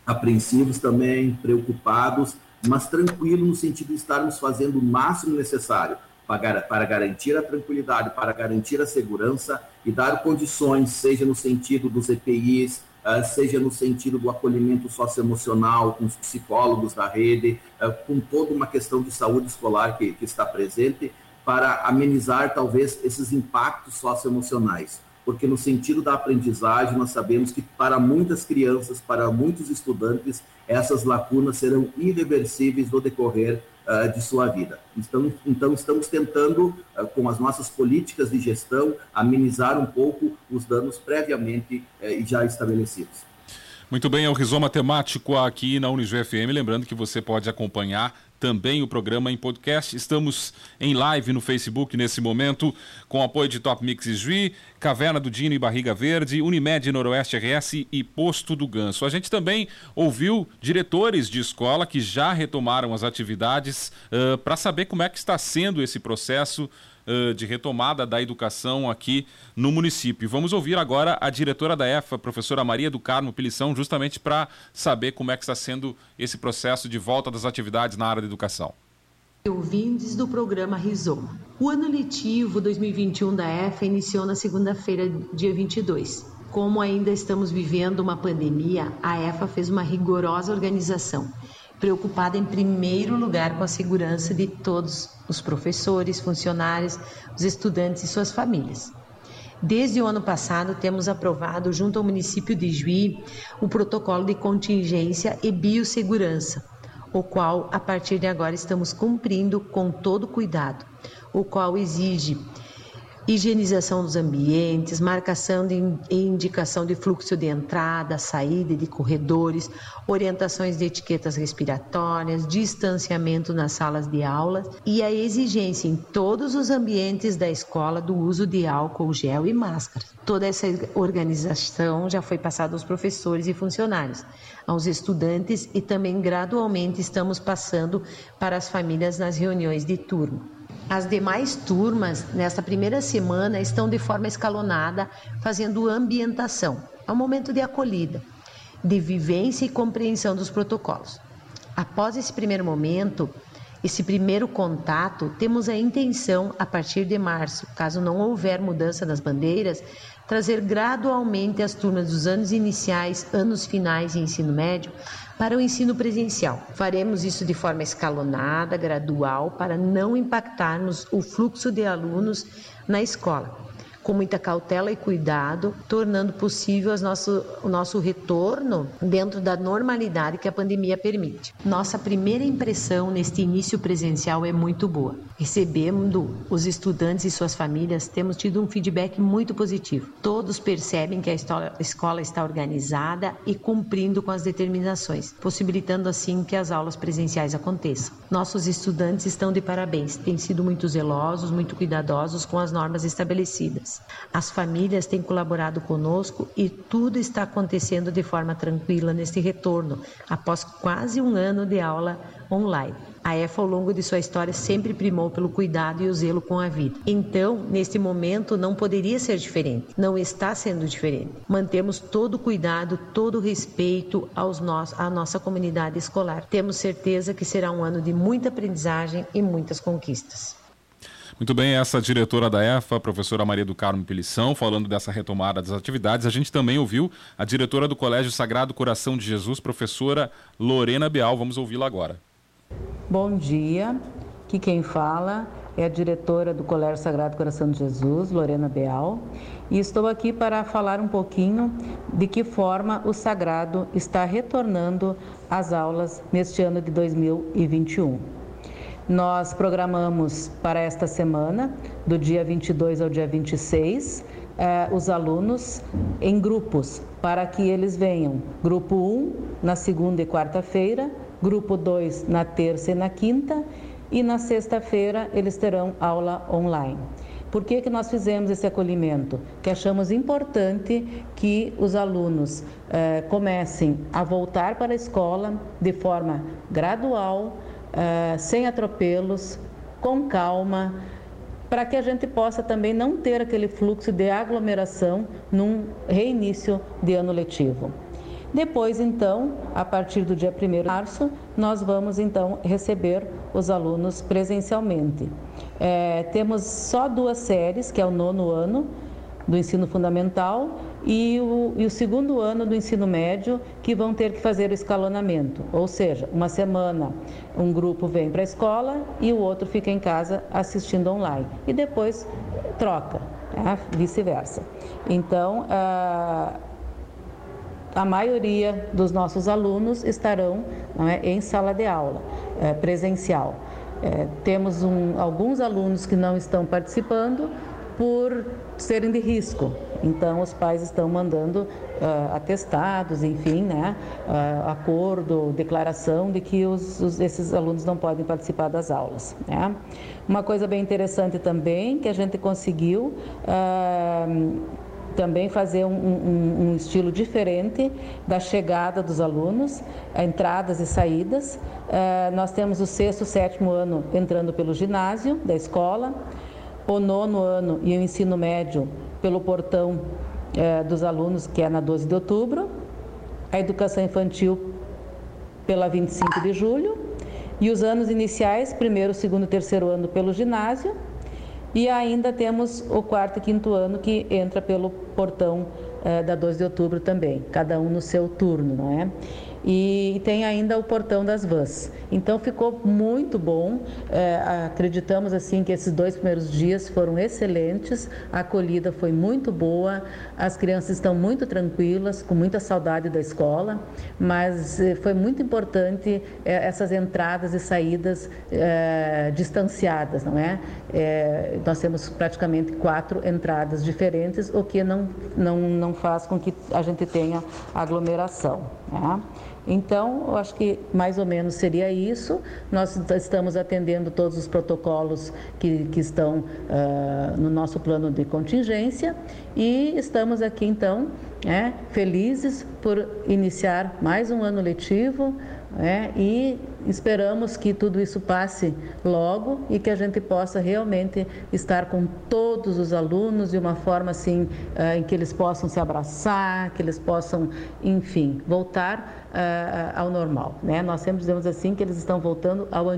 Speaker 6: apreensivos também, preocupados, mas tranquilos no sentido de estarmos fazendo o máximo necessário para, garantir a tranquilidade, para garantir a segurança e dar condições, seja no sentido dos EPIs, Uh, seja no sentido do acolhimento socioemocional, com os psicólogos da rede, uh, com toda uma questão de saúde escolar que, que está presente, para amenizar talvez esses impactos socioemocionais. Porque no sentido da aprendizagem, nós sabemos que para muitas crianças, para muitos estudantes, essas lacunas serão irreversíveis no decorrer uh, de sua vida. Então, então estamos tentando, uh, com as nossas políticas de gestão, amenizar um pouco os danos previamente uh, já estabelecidos.
Speaker 2: Muito bem, é o Rizoma Temático aqui na Unijo FM. Lembrando que você pode acompanhar também o programa em podcast. Estamos em live no Facebook nesse momento, com apoio de Top Mix Juí, Caverna do Dino e Barriga Verde, Unimed Noroeste RS e Posto do Ganso. A gente também ouviu diretores de escola que já retomaram as atividades uh, para saber como é que está sendo esse processo de retomada da educação aqui no município. Vamos ouvir agora a diretora da EFA, professora Maria do Carmo Pilição, justamente para saber como é que está sendo esse processo de volta das atividades na área da educação.
Speaker 7: Ouvintes do programa Rizoma. O ano letivo 2021 da EFA iniciou na segunda-feira, dia 22. Como ainda estamos vivendo uma pandemia, a EFA fez uma rigorosa organização preocupada em primeiro lugar com a segurança de todos os professores, funcionários, os estudantes e suas famílias. Desde o ano passado, temos aprovado, junto ao município de Juí, o protocolo de contingência e biossegurança, o qual, a partir de agora, estamos cumprindo com todo cuidado, o qual exige higienização dos ambientes, marcação de indicação de fluxo de entrada, saída de corredores, orientações de etiquetas respiratórias, distanciamento nas salas de aula e a exigência em todos os ambientes da escola do uso de álcool gel e máscara. Toda essa organização já foi passada aos professores e funcionários, aos estudantes e também gradualmente estamos passando para as famílias nas reuniões de turno. As demais turmas, nesta primeira semana, estão de forma escalonada, fazendo ambientação. É um momento de acolhida, de vivência e compreensão dos protocolos. Após esse primeiro momento, esse primeiro contato, temos a intenção, a partir de março, caso não houver mudança nas bandeiras, trazer gradualmente as turmas dos anos iniciais, anos finais e ensino médio para o ensino presencial. Faremos isso de forma escalonada, gradual, para não impactarmos o fluxo de alunos na escola com muita cautela e cuidado, tornando possível nosso, o nosso retorno dentro da normalidade que a pandemia permite. Nossa primeira impressão neste início presencial é muito boa. Recebendo os estudantes e suas famílias, temos tido um feedback muito positivo. Todos percebem que a escola está organizada e cumprindo com as determinações, possibilitando assim que as aulas presenciais aconteçam. Nossos estudantes estão de parabéns, têm sido muito zelosos, muito cuidadosos com as normas estabelecidas. As famílias têm colaborado conosco e tudo está acontecendo de forma tranquila neste retorno, após quase um ano de aula online. A EFA, ao longo de sua história, sempre primou pelo cuidado e o zelo com a vida. Então, neste momento, não poderia ser diferente. Não está sendo diferente. Mantemos todo o cuidado, todo o respeito aos nós, à nossa comunidade escolar. Temos certeza que será um ano de muita aprendizagem e muitas conquistas.
Speaker 2: Muito bem, essa diretora da EFA, professora Maria do Carmo Pelição, falando dessa retomada das atividades. A gente também ouviu a diretora do Colégio Sagrado Coração de Jesus, professora Lorena Beal. Vamos ouvi-la agora.
Speaker 8: Bom dia, aqui quem fala é a diretora do Colégio Sagrado Coração de Jesus, Lorena Beal, e estou aqui para falar um pouquinho de que forma o Sagrado está retornando às aulas neste ano de 2021. Nós programamos para esta semana, do dia 22 ao dia 26, eh, os alunos em grupos, para que eles venham. Grupo 1 na segunda e quarta-feira, grupo 2 na terça e na quinta, e na sexta-feira eles terão aula online. Por que, que nós fizemos esse acolhimento? Que achamos importante que os alunos eh, comecem a voltar para a escola de forma gradual, eh, sem atropelos, com calma, para que a gente possa também não ter aquele fluxo de aglomeração num reinício de ano letivo. Depois, então, a partir do dia 1 de março, nós vamos então receber os alunos presencialmente. É, temos só duas séries, que é o nono ano do ensino fundamental e o, e o, segundo ano do ensino médio, que vão ter que fazer o escalonamento. Ou seja, uma semana um grupo vem para a escola e o outro fica em casa assistindo online. E depois troca, né? vice-versa. Então, ah, a maioria dos nossos alunos estarão é, em sala de aula é, presencial. É, temos um, alguns alunos que não estão participando por serem de risco. Então, os pais estão mandando uh, atestados, enfim, né, uh, acordo, declaração de que os, os, esses alunos não podem participar das aulas. Né. Uma coisa bem interessante também que a gente conseguiu uh, também fazer um, um, um, estilo diferente da chegada dos alunos, entradas e saídas. Uh, nós temos o sexto, sétimo ano entrando pelo ginásio da escola, o nono ano e o ensino médio pelo portão uh, dos alunos, que é na 12 de outubro, a educação infantil pela 25 de julho, e os anos iniciais, primeiro, segundo e terceiro ano pelo ginásio, e ainda temos o quarto e quinto ano que entra pelo portão eh, da 12 de outubro também, cada um no seu turno, não é? E tem ainda o portão das vans. Então ficou muito bom. É, acreditamos assim que esses dois primeiros dias foram excelentes. A acolhida foi muito boa. As crianças estão muito tranquilas, com muita saudade da escola. Mas é, foi muito importante é, essas entradas e saídas é, distanciadas, não é? Nós temos praticamente quatro entradas diferentes, o que não não não faz com que a gente tenha aglomeração. Né? Então, eu acho que mais ou menos seria isso. Nós estamos atendendo todos os protocolos que, que estão uh, no nosso plano de contingência e estamos aqui, então, é, felizes por iniciar mais um ano letivo é, e esperamos que tudo isso passe logo e que a gente possa realmente estar com todos os alunos de uma forma assim uh, em que eles possam se abraçar, que eles possam, enfim, voltar uh, ao normal. Né? Nós sempre dizemos assim que eles estão voltando ao, uh,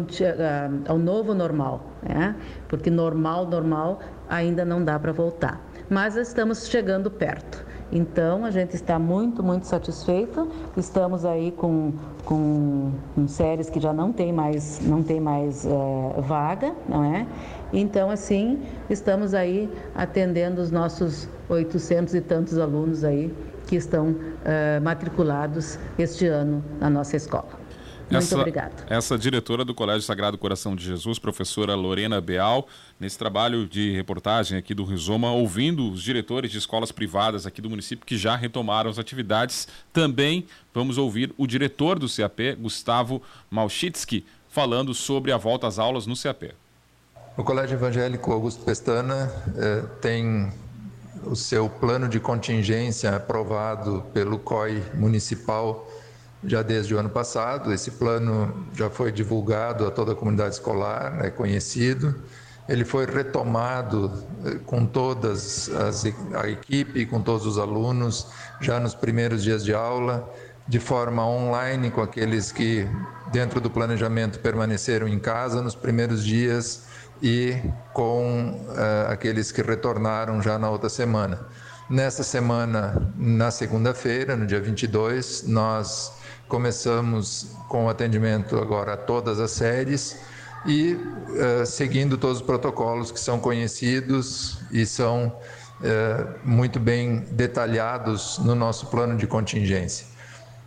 Speaker 8: ao novo normal, né? porque normal, normal ainda não dá para voltar. Mas estamos chegando perto. Então, a gente está muito, muito satisfeita. Estamos aí com, com, com séries que já não tem mais, não tem mais uh, vaga, não é? Então, assim, estamos aí atendendo os nossos 800 e tantos alunos aí que estão uh, matriculados este ano na nossa escola. Muito
Speaker 2: essa,
Speaker 8: obrigada.
Speaker 2: Essa diretora do Colégio Sagrado Coração de Jesus, professora Lorena Beal, nesse trabalho de reportagem aqui do Rizoma, ouvindo os diretores de escolas privadas aqui do município que já retomaram as atividades. Também vamos ouvir o diretor do CAP, Gustavo Malchitsky, falando sobre a volta às aulas no CAP.
Speaker 9: O Colégio Evangélico Augusto Pestana eh, tem o seu plano de contingência aprovado pelo COI municipal já desde o ano passado. Esse plano já foi divulgado a toda a comunidade escolar, é conhecido. Ele foi retomado eh, com todas as, a equipe, com todos os alunos, já nos primeiros dias de aula, de forma online, com aqueles que, dentro do planejamento, permaneceram em casa nos primeiros dias e com uh, aqueles que retornaram já na outra semana. Nessa semana, na segunda-feira, no dia 22, nós Começamos com o atendimento agora a todas as séries e uh, seguindo todos os protocolos que são conhecidos e são uh, muito bem detalhados no nosso plano de contingência.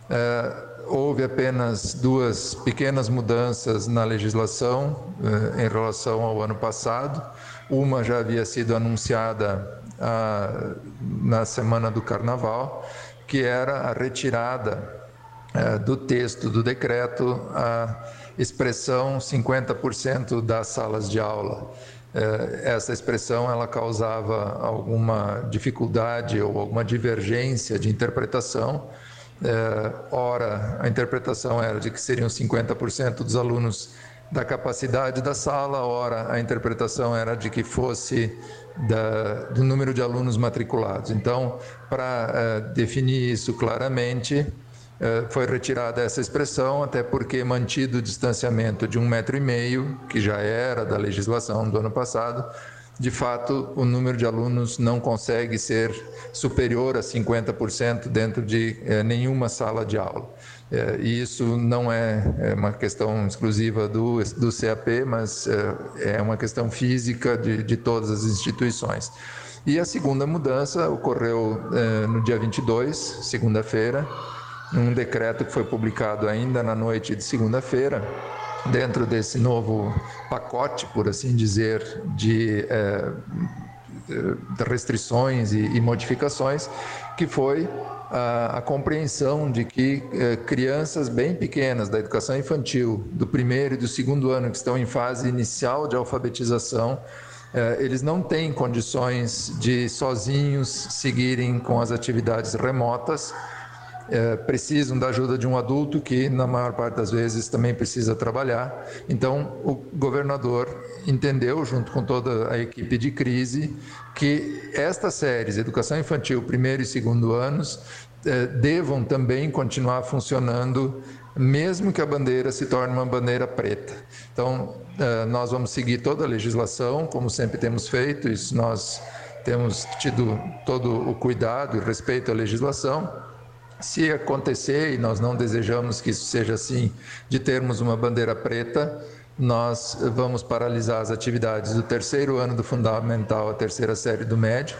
Speaker 9: Uh, houve apenas duas pequenas mudanças na legislação em relação ao ano passado. Uma já havia sido anunciada ah, na semana do Carnaval, que era a retirada do texto do decreto a expressão 50% das salas de aula. essa expressão ela causava alguma dificuldade ou alguma divergência de interpretação. ora, a interpretação era de que seriam 50% dos alunos da capacidade da sala, ora a interpretação era de que fosse da, do número de alunos matriculados. Então, para definir isso claramente, foi retirada essa expressão, até porque mantido o distanciamento de um metro e meio, que já era da legislação do ano passado, de fato, o número de alunos não consegue ser superior a 50% dentro de eh, nenhuma sala de aula. É, e isso não é, é, uma questão exclusiva do, do CAP, mas é, uma questão física de, de todas as instituições. E a segunda mudança ocorreu no dia 22, segunda-feira, num decreto que foi publicado ainda na noite de segunda-feira, dentro desse novo pacote, por assim dizer, de, é, restrições e, e modificações, que foi a, a compreensão de que eh, crianças bem pequenas da educação infantil, do primeiro e do segundo ano, que estão em fase inicial de alfabetização, eles não têm condições de sozinhos seguirem com as atividades remotas é, precisam da ajuda de um adulto que, na maior parte das vezes, também precisa trabalhar. Então, o governador entendeu, junto com toda a equipe de crise, que estas séries, educação infantil, primeiro e segundo anos, é, devam também continuar funcionando, mesmo que a bandeira se torne uma bandeira preta. Então, é, nós vamos seguir toda a legislação, como sempre temos feito, isso nós temos tido todo o cuidado e respeito à legislação se acontecer, e nós não desejamos que isso seja assim, de termos uma bandeira preta, nós vamos paralisar as atividades do terceiro ano do fundamental, a terceira série do médio,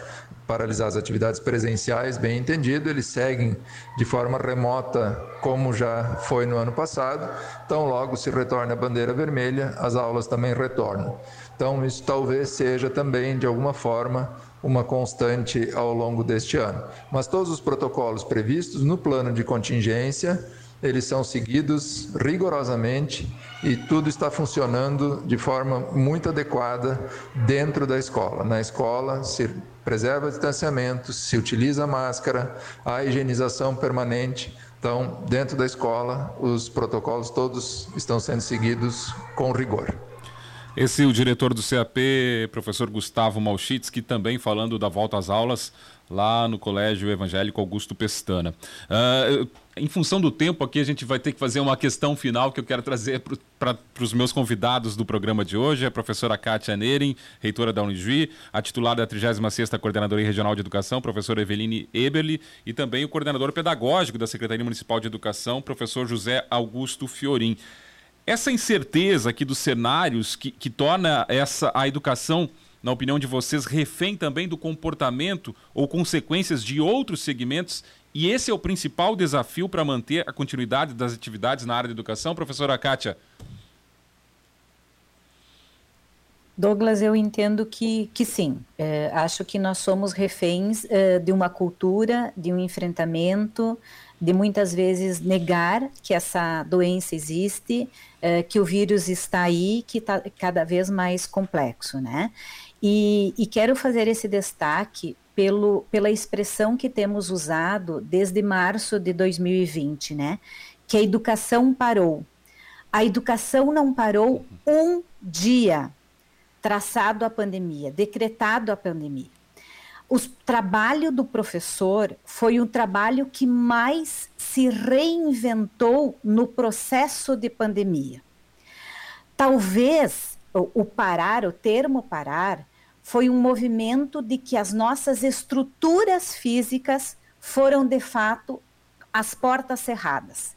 Speaker 9: paralisar as atividades presenciais, bem entendido, eles seguem de forma remota, como já foi no ano passado. Então, logo se retorna a bandeira vermelha, as aulas também retornam. Então, isso talvez seja também, de alguma forma, uma constante ao longo deste ano. Mas todos os protocolos previstos no plano de contingência, eles são seguidos rigorosamente e tudo está funcionando de forma muito adequada dentro da escola. Na escola se preserva o distanciamento, se utiliza a máscara, a higienização permanente. Então, dentro da escola, os protocolos todos estão sendo seguidos com rigor.
Speaker 2: Esse é o diretor do CAP, professor Gustavo Malchitsky, também falando da volta às aulas lá no Colégio Evangélico Augusto Pestana. Uh, em função do tempo aqui, a gente vai ter que fazer uma questão final que eu quero trazer para os meus convidados do programa de hoje, a professora Kátia Neren, reitora da Unijuí, a titular da 36ª Coordenadoria Regional de Educação, professor Eveline Eberli, e também o coordenador pedagógico da Secretaria Municipal de Educação, professor José Augusto Fiorim. Essa incerteza aqui dos cenários que, que torna essa a educação, na opinião de vocês, refém também do comportamento ou consequências de outros segmentos, e esse é o principal desafio para manter a continuidade das atividades na área da educação, professora Kátia?
Speaker 4: Douglas, eu entendo que, que sim. É, acho que nós somos reféns é, de uma cultura, de um enfrentamento, de muitas vezes negar que essa doença existe, é, que o vírus está aí, que está cada vez mais complexo, né? E, e quero fazer esse destaque pelo, pela expressão que temos usado desde março de 2020, né? Que a educação parou. A educação não parou um dia traçado a pandemia, decretado a pandemia. O trabalho do professor foi o trabalho que mais se reinventou no processo de pandemia. Talvez o, o parar, o termo parar, foi um movimento de que as nossas estruturas físicas foram de fato as portas cerradas.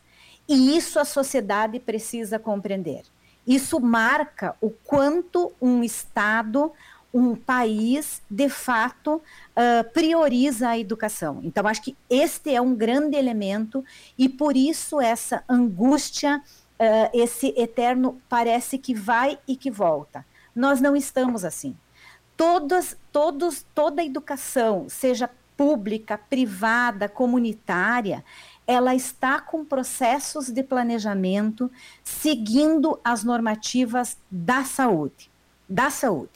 Speaker 4: E isso a sociedade precisa compreender. Isso marca o quanto um Estado, um país, de fato, uh, prioriza a educação. Então, acho que este é um grande elemento e por isso essa angústia, uh, esse eterno parece que vai e que volta. Nós não estamos assim. Todas, todos, toda a educação, seja pública, privada, comunitária, ela está com processos de planejamento seguindo as normativas da saúde, da saúde.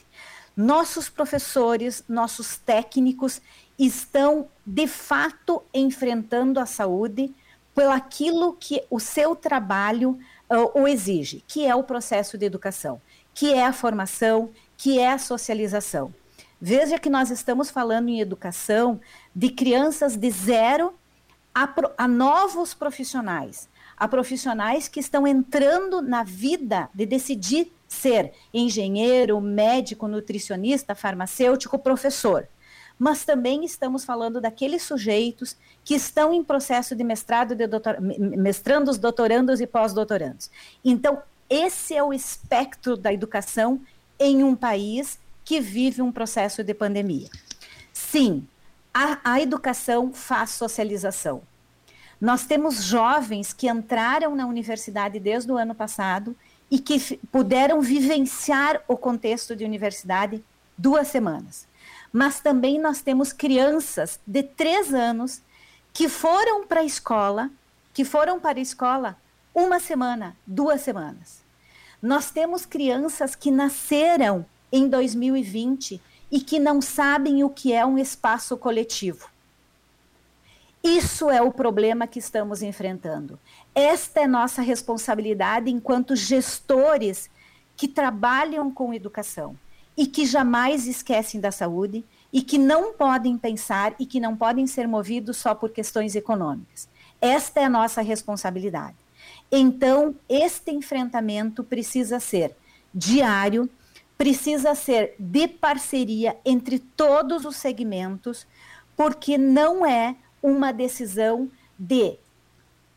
Speaker 4: nossos professores, nossos técnicos estão de fato enfrentando a saúde pelo aquilo que o seu trabalho uh, o exige, que é o processo de educação, que é a formação, que é a socialização. Veja que nós estamos falando em educação de crianças de zero a, a novos profissionais, a profissionais que estão entrando na vida de decidir ser engenheiro, médico, nutricionista, farmacêutico, professor. Mas também estamos falando daqueles sujeitos que estão em processo de mestrado, de doutor, mestrandos, doutorandos e pós-doutorandos. Então, esse é o espectro da educação em um país que vive um processo de pandemia. Sim, a, a educação faz socialização. Nós temos jovens que entraram na universidade desde o ano passado e que puderam vivenciar o contexto de universidade duas semanas. Mas também nós temos crianças de três anos que foram para a escola, que foram para a escola uma semana, duas semanas. Nós temos crianças que nasceram em 2020 e que não sabem o que é um espaço coletivo. Isso é o problema que estamos enfrentando. Esta é nossa responsabilidade enquanto gestores que trabalham com educação e que jamais esquecem da saúde e que não podem pensar e que não podem ser movidos só por questões econômicas. Esta é a nossa responsabilidade. Então, este enfrentamento precisa ser diário, precisa ser de parceria entre todos os segmentos, porque não é uma decisão de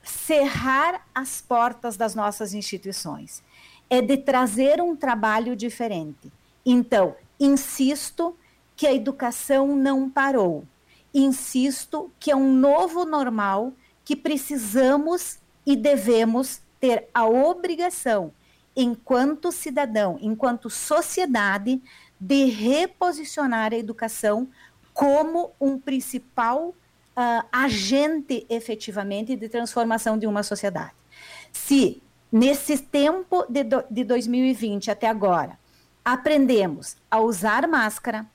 Speaker 4: cerrar as portas das nossas instituições, é de trazer um trabalho diferente. Então, insisto que a educação não parou. Insisto que é um novo normal que precisamos e devemos ter a obrigação enquanto cidadão, enquanto sociedade, de reposicionar a educação como um principal uh, agente efetivamente de transformação de uma sociedade. Se nesse tempo de, do, de 2020 até agora aprendemos a usar máscara,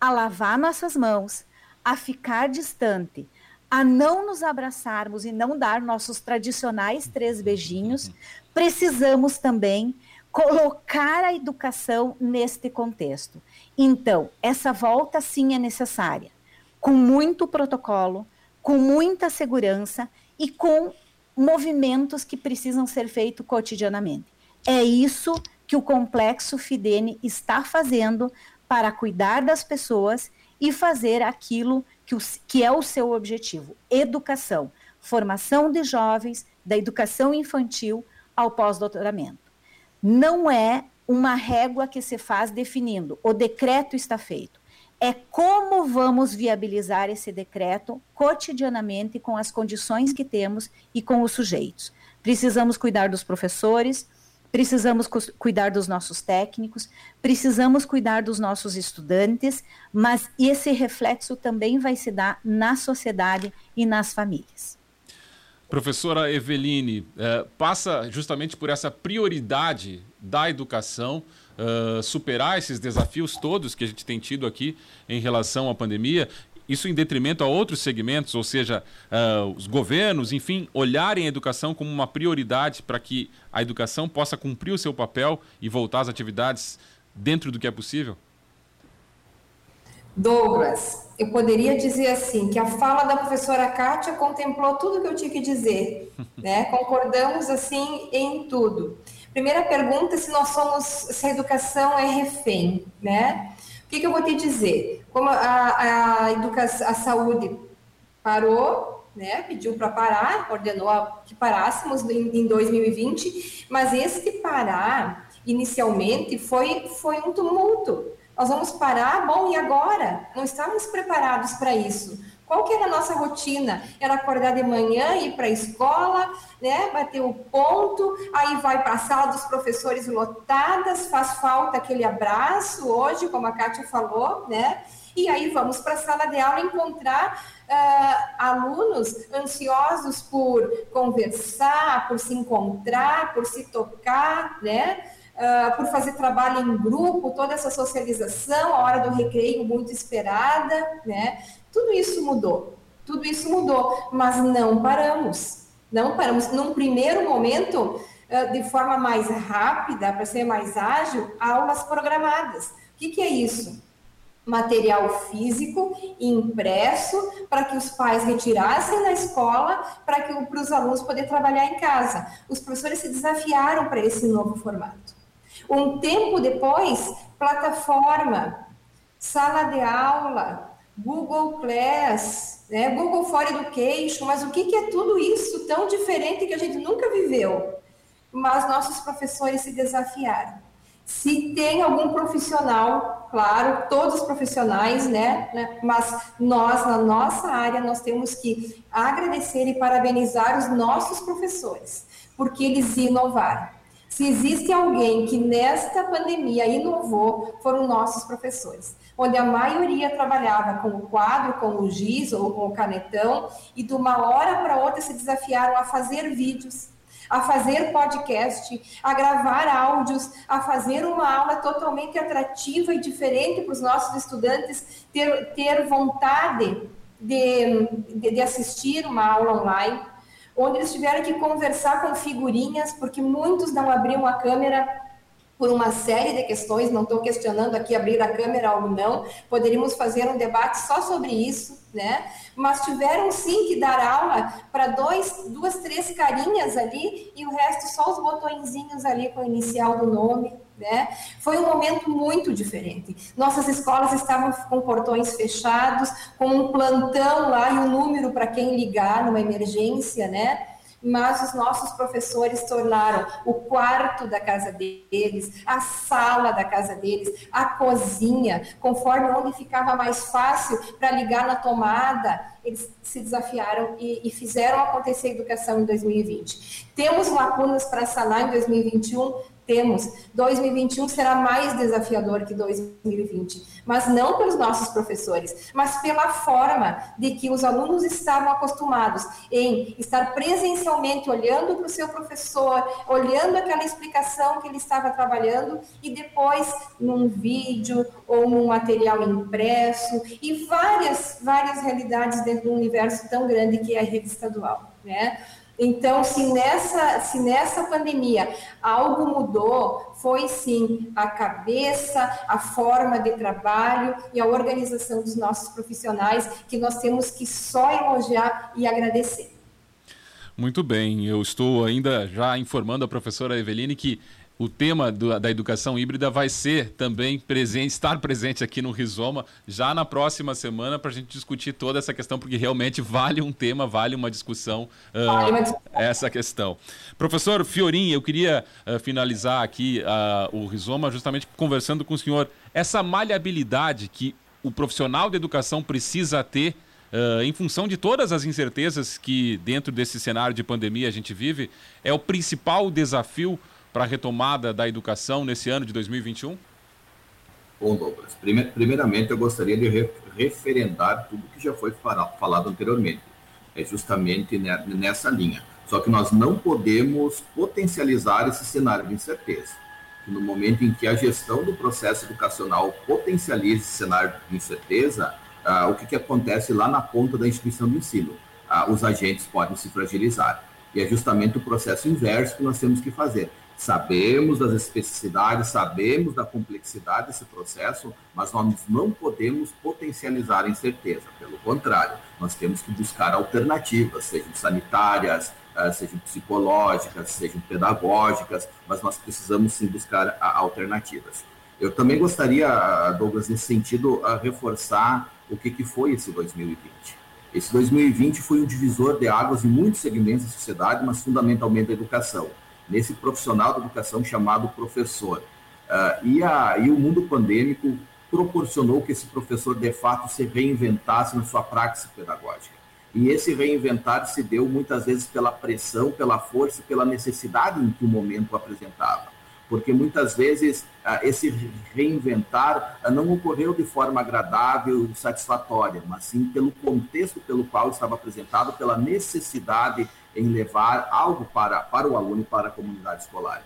Speaker 4: a lavar nossas mãos, a ficar distante, a não nos abraçarmos e não dar nossos tradicionais três beijinhos, precisamos também colocar a educação neste contexto. Então, essa volta sim é necessária, com muito protocolo, com muita segurança e com movimentos que precisam ser feitos cotidianamente. É isso que o complexo Fidene está fazendo para cuidar das pessoas e fazer aquilo que, o, que é o seu objetivo: educação, formação de jovens, da educação infantil ao pós-doutoramento. Não é uma régua que se faz definindo, o decreto está feito. É como vamos viabilizar esse decreto cotidianamente com as condições que temos e com os sujeitos. Precisamos cuidar dos professores, precisamos cuidar dos nossos técnicos, precisamos cuidar dos nossos estudantes, mas esse reflexo também vai se dar na sociedade e nas famílias.
Speaker 2: Professora Eveline, eh, passa justamente por essa prioridade da educação, uh, superar esses desafios todos que a gente tem tido aqui em relação à pandemia isso em detrimento a outros segmentos, ou seja, uh, os governos, enfim, olharem a educação como uma prioridade para que a educação possa cumprir o seu papel e voltar às atividades dentro do que é possível?
Speaker 5: Douglas, eu poderia dizer assim que a fala da professora Kátia contemplou tudo que eu tinha que dizer, né? Concordamos assim em tudo. Primeira pergunta se nós somos se a educação é refém, né? Que, que eu vou te dizer? Como a, a, educação, a saúde parou, né, pediu para parar, ordenou que parássemos em, em 2020, mas esse parar, inicialmente, foi, foi um tumulto. Nós vamos parar, bom, e agora? Não estávamos preparados para isso. Qual que era a nossa rotina? Era acordar de manhã, ir para a escola, né, bater o ponto, aí vai para a sala dos professores lotadas, faz falta aquele abraço hoje, como a Kátia falou, né? E aí vamos para a sala de aula encontrar uh, alunos ansiosos por conversar, por se encontrar, por se tocar, né? Uh, por fazer trabalho em grupo, toda essa socialização, a hora do recreio muito esperada, né? Tudo isso mudou, tudo isso mudou, mas não paramos, não paramos. Num primeiro momento, uh, de forma mais rápida, para ser mais ágil, aulas programadas. O que, que é isso? material físico impresso para que os pais retirassem da escola para que para os alunos poderem trabalhar em casa. Os professores se desafiaram para esse novo formato. Um tempo depois, plataforma, sala de aula, Google Class, né, Google for Education, mas o que, que é tudo isso tão diferente que a gente nunca viveu? Mas nossos professores se desafiaram. Se tem algum profissional, claro, todos os profissionais, né, né? Mas nós, na nossa área, nós temos que agradecer e parabenizar os nossos professores, porque eles inovaram. Se existe alguém que nesta pandemia inovou, foram nossos professores, onde a maioria trabalhava com o quadro, com o giz ou com o canetão, e de uma hora para outra se desafiaram a fazer vídeos, a fazer podcast, a gravar áudios, a fazer uma aula totalmente atrativa e diferente para os nossos estudantes ter, ter vontade de, de, de assistir uma aula online, onde eles tiveram que conversar com figurinhas, porque muitos não abriam a câmera por uma série de questões, não estou questionando aqui abrir a câmera ou não, poderíamos fazer um debate só sobre isso, né? Mas tiveram sim que dar aula para dois, duas, três carinhas ali e o resto só os botõezinhos ali com o inicial do nome, né? Foi um momento muito diferente. Nossas escolas estavam com portões fechados, com um plantão lá e um número para quem ligar numa emergência, né? mas os nossos professores tornaram o quarto da casa deles, a sala da casa deles, a cozinha, conforme onde ficava mais fácil para ligar na tomada, eles se desafiaram e, e, fizeram acontecer a educação em 2020. Temos lacunas para sanar em 2021? Temos. 2021 será mais desafiador que 2020, mas não pelos nossos professores, mas pela forma de que os alunos estavam acostumados em estar presencialmente olhando para o seu professor, olhando aquela explicação que ele estava trabalhando e depois num vídeo ou num material impresso e várias várias realidades dentro de um universo tão grande que é a rede estadual, né? Então, se nessa, se nessa pandemia algo mudou, foi sim a cabeça, a forma de trabalho e a organização dos nossos profissionais, que nós temos que só elogiar e agradecer.
Speaker 2: Muito bem, eu estou ainda já informando a professora Eveline que o tema do, da educação híbrida vai ser também presente, estar presente aqui no Rizoma já na próxima semana para a gente discutir toda essa questão, porque realmente vale um tema, vale uma discussão uh, essa questão. Professor Fiorin, eu queria uh, finalizar aqui uh, o Rizoma justamente conversando com o senhor. Essa maleabilidade que o profissional de educação precisa ter Uh, em função de todas as incertezas que dentro desse cenário de pandemia a gente vive, é o principal desafio para a retomada da educação nesse ano de 2021?
Speaker 6: Bom, Douglas, primeiramente eu gostaria de referendar tudo que já foi falado anteriormente. É justamente nessa linha. Só que nós não podemos potencializar esse cenário de incerteza. No momento em que a gestão do processo educacional potencializa esse cenário de incerteza, ah, o que, que acontece lá na ponta da instituição de ensino? Ah, os agentes podem se fragilizar. E é justamente o processo inverso que nós temos que fazer Sabemos das especificidades, sabemos da complexidade desse processo, mas nós não podemos potencializar a incerteza. Pelo contrário, nós temos que buscar alternativas, sejam sanitárias, eh, sejam psicológicas, sejam pedagógicas, mas nós precisamos sim buscar alternativas. Eu também gostaria, Douglas, nesse sentido, reforçar o que, que foi esse 2020. Esse 2020 foi um divisor de águas em muitos segmentos da sociedade, mas fundamentalmente da educação nesse profissional da educação chamado professor. Uh, e, a, e o mundo pandêmico proporcionou que esse professor, de fato, se reinventasse na sua prática pedagógica. E esse reinventar se deu muitas vezes pela pressão, pela força, pela necessidade em que o momento apresentava. Porque muitas vezes uh, esse reinventar uh, não ocorreu de forma agradável satisfatória, mas sim pelo contexto pelo qual estava apresentado, pela necessidade em levar algo para, para o aluno e para a comunidade escolar.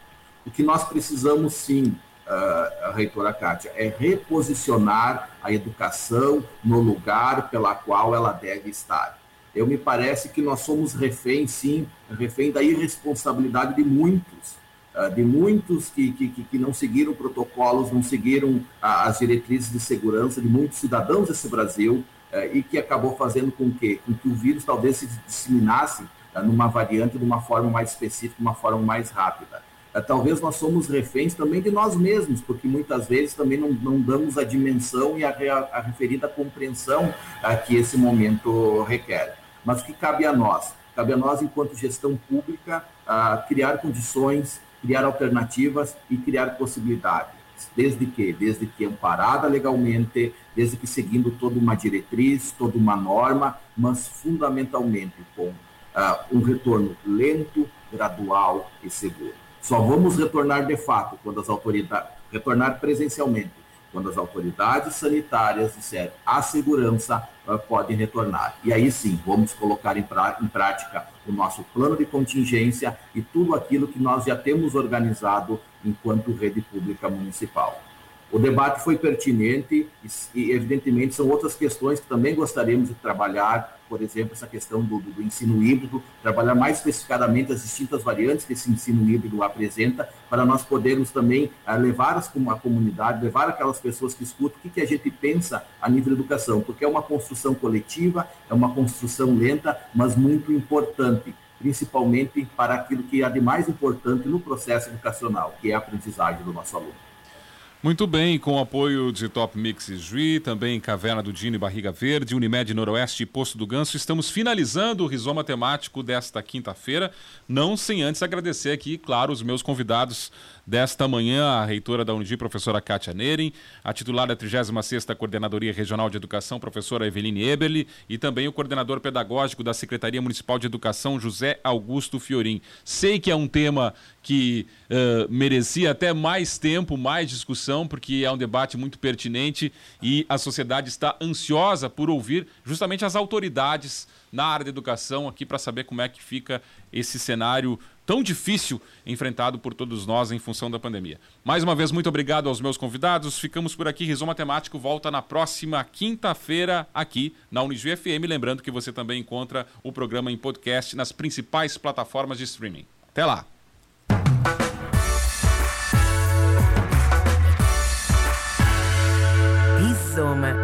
Speaker 6: O que nós precisamos sim, uh, reitora Kátia, é reposicionar a educação no lugar pela qual ela deve estar. Eu me parece que nós somos refém, sim, refém da irresponsabilidade de muitos, uh, de muitos que, que, que não seguiram protocolos, não seguiram as diretrizes de segurança, de muitos cidadãos desse Brasil, e que acabou fazendo com que, com que o vírus talvez se disseminasse numa variante de uma forma mais específica, de uma forma mais rápida. É, talvez nós somos reféns também de nós mesmos, porque muitas vezes também não, não damos a dimensão e a, a, referida compreensão a, que esse momento requer. Mas o que cabe a nós? Cabe a nós, enquanto gestão pública, criar condições, criar alternativas e criar possibilidades. Desde que? Desde que amparada legalmente, desde que seguindo toda uma diretriz, toda uma norma, mas fundamentalmente com uh, um retorno lento, gradual e seguro. Só vamos retornar de fato quando as autoridades retornar presencialmente, quando as autoridades sanitárias disserem a segurança uh, pode retornar. E aí sim, vamos colocar em, em prática o nosso plano de contingência e tudo aquilo que nós já temos organizado enquanto rede pública municipal. O debate foi pertinente e, evidentemente, são outras questões que também gostaríamos de trabalhar, por exemplo, essa questão do, do, ensino híbrido, trabalhar mais especificadamente as distintas variantes que esse ensino híbrido apresenta, para nós podermos também uh, levar as, a comunidade, levar aquelas pessoas que escutam o que, que a gente pensa a nível de educação, porque é uma construção coletiva, é uma construção lenta, mas muito importante principalmente para aquilo que há de mais importante no processo educacional, que é a aprendizagem do nosso aluno.
Speaker 2: Muito bem, com o apoio de Top Mix Juí, também Caverna do Dino e Barriga Verde, Unimed Noroeste e Posto do Ganso, estamos finalizando o Rizoma Temático desta quinta-feira, não sem antes agradecer aqui, claro, os meus convidados desta manhã, a reitora da Unigi, professora Kátia Neren, a titular da 36ª Coordenadoria Regional de Educação, professora Eveline Eberle, e também o coordenador pedagógico da Secretaria Municipal de Educação, José Augusto Fiorim. Sei que é um tema que uh, merecia até mais tempo, mais porque é um debate muito pertinente e a sociedade está ansiosa por ouvir justamente as autoridades na área da educação aqui para saber como é que fica esse cenário tão difícil enfrentado por todos nós em função da pandemia. Mais uma vez, muito obrigado aos meus convidados. Ficamos por aqui. Rizoma Temático volta na próxima quinta-feira aqui na Unijuí FM. Lembrando que você também encontra o programa em podcast nas principais plataformas de streaming. Até lá! Zoom.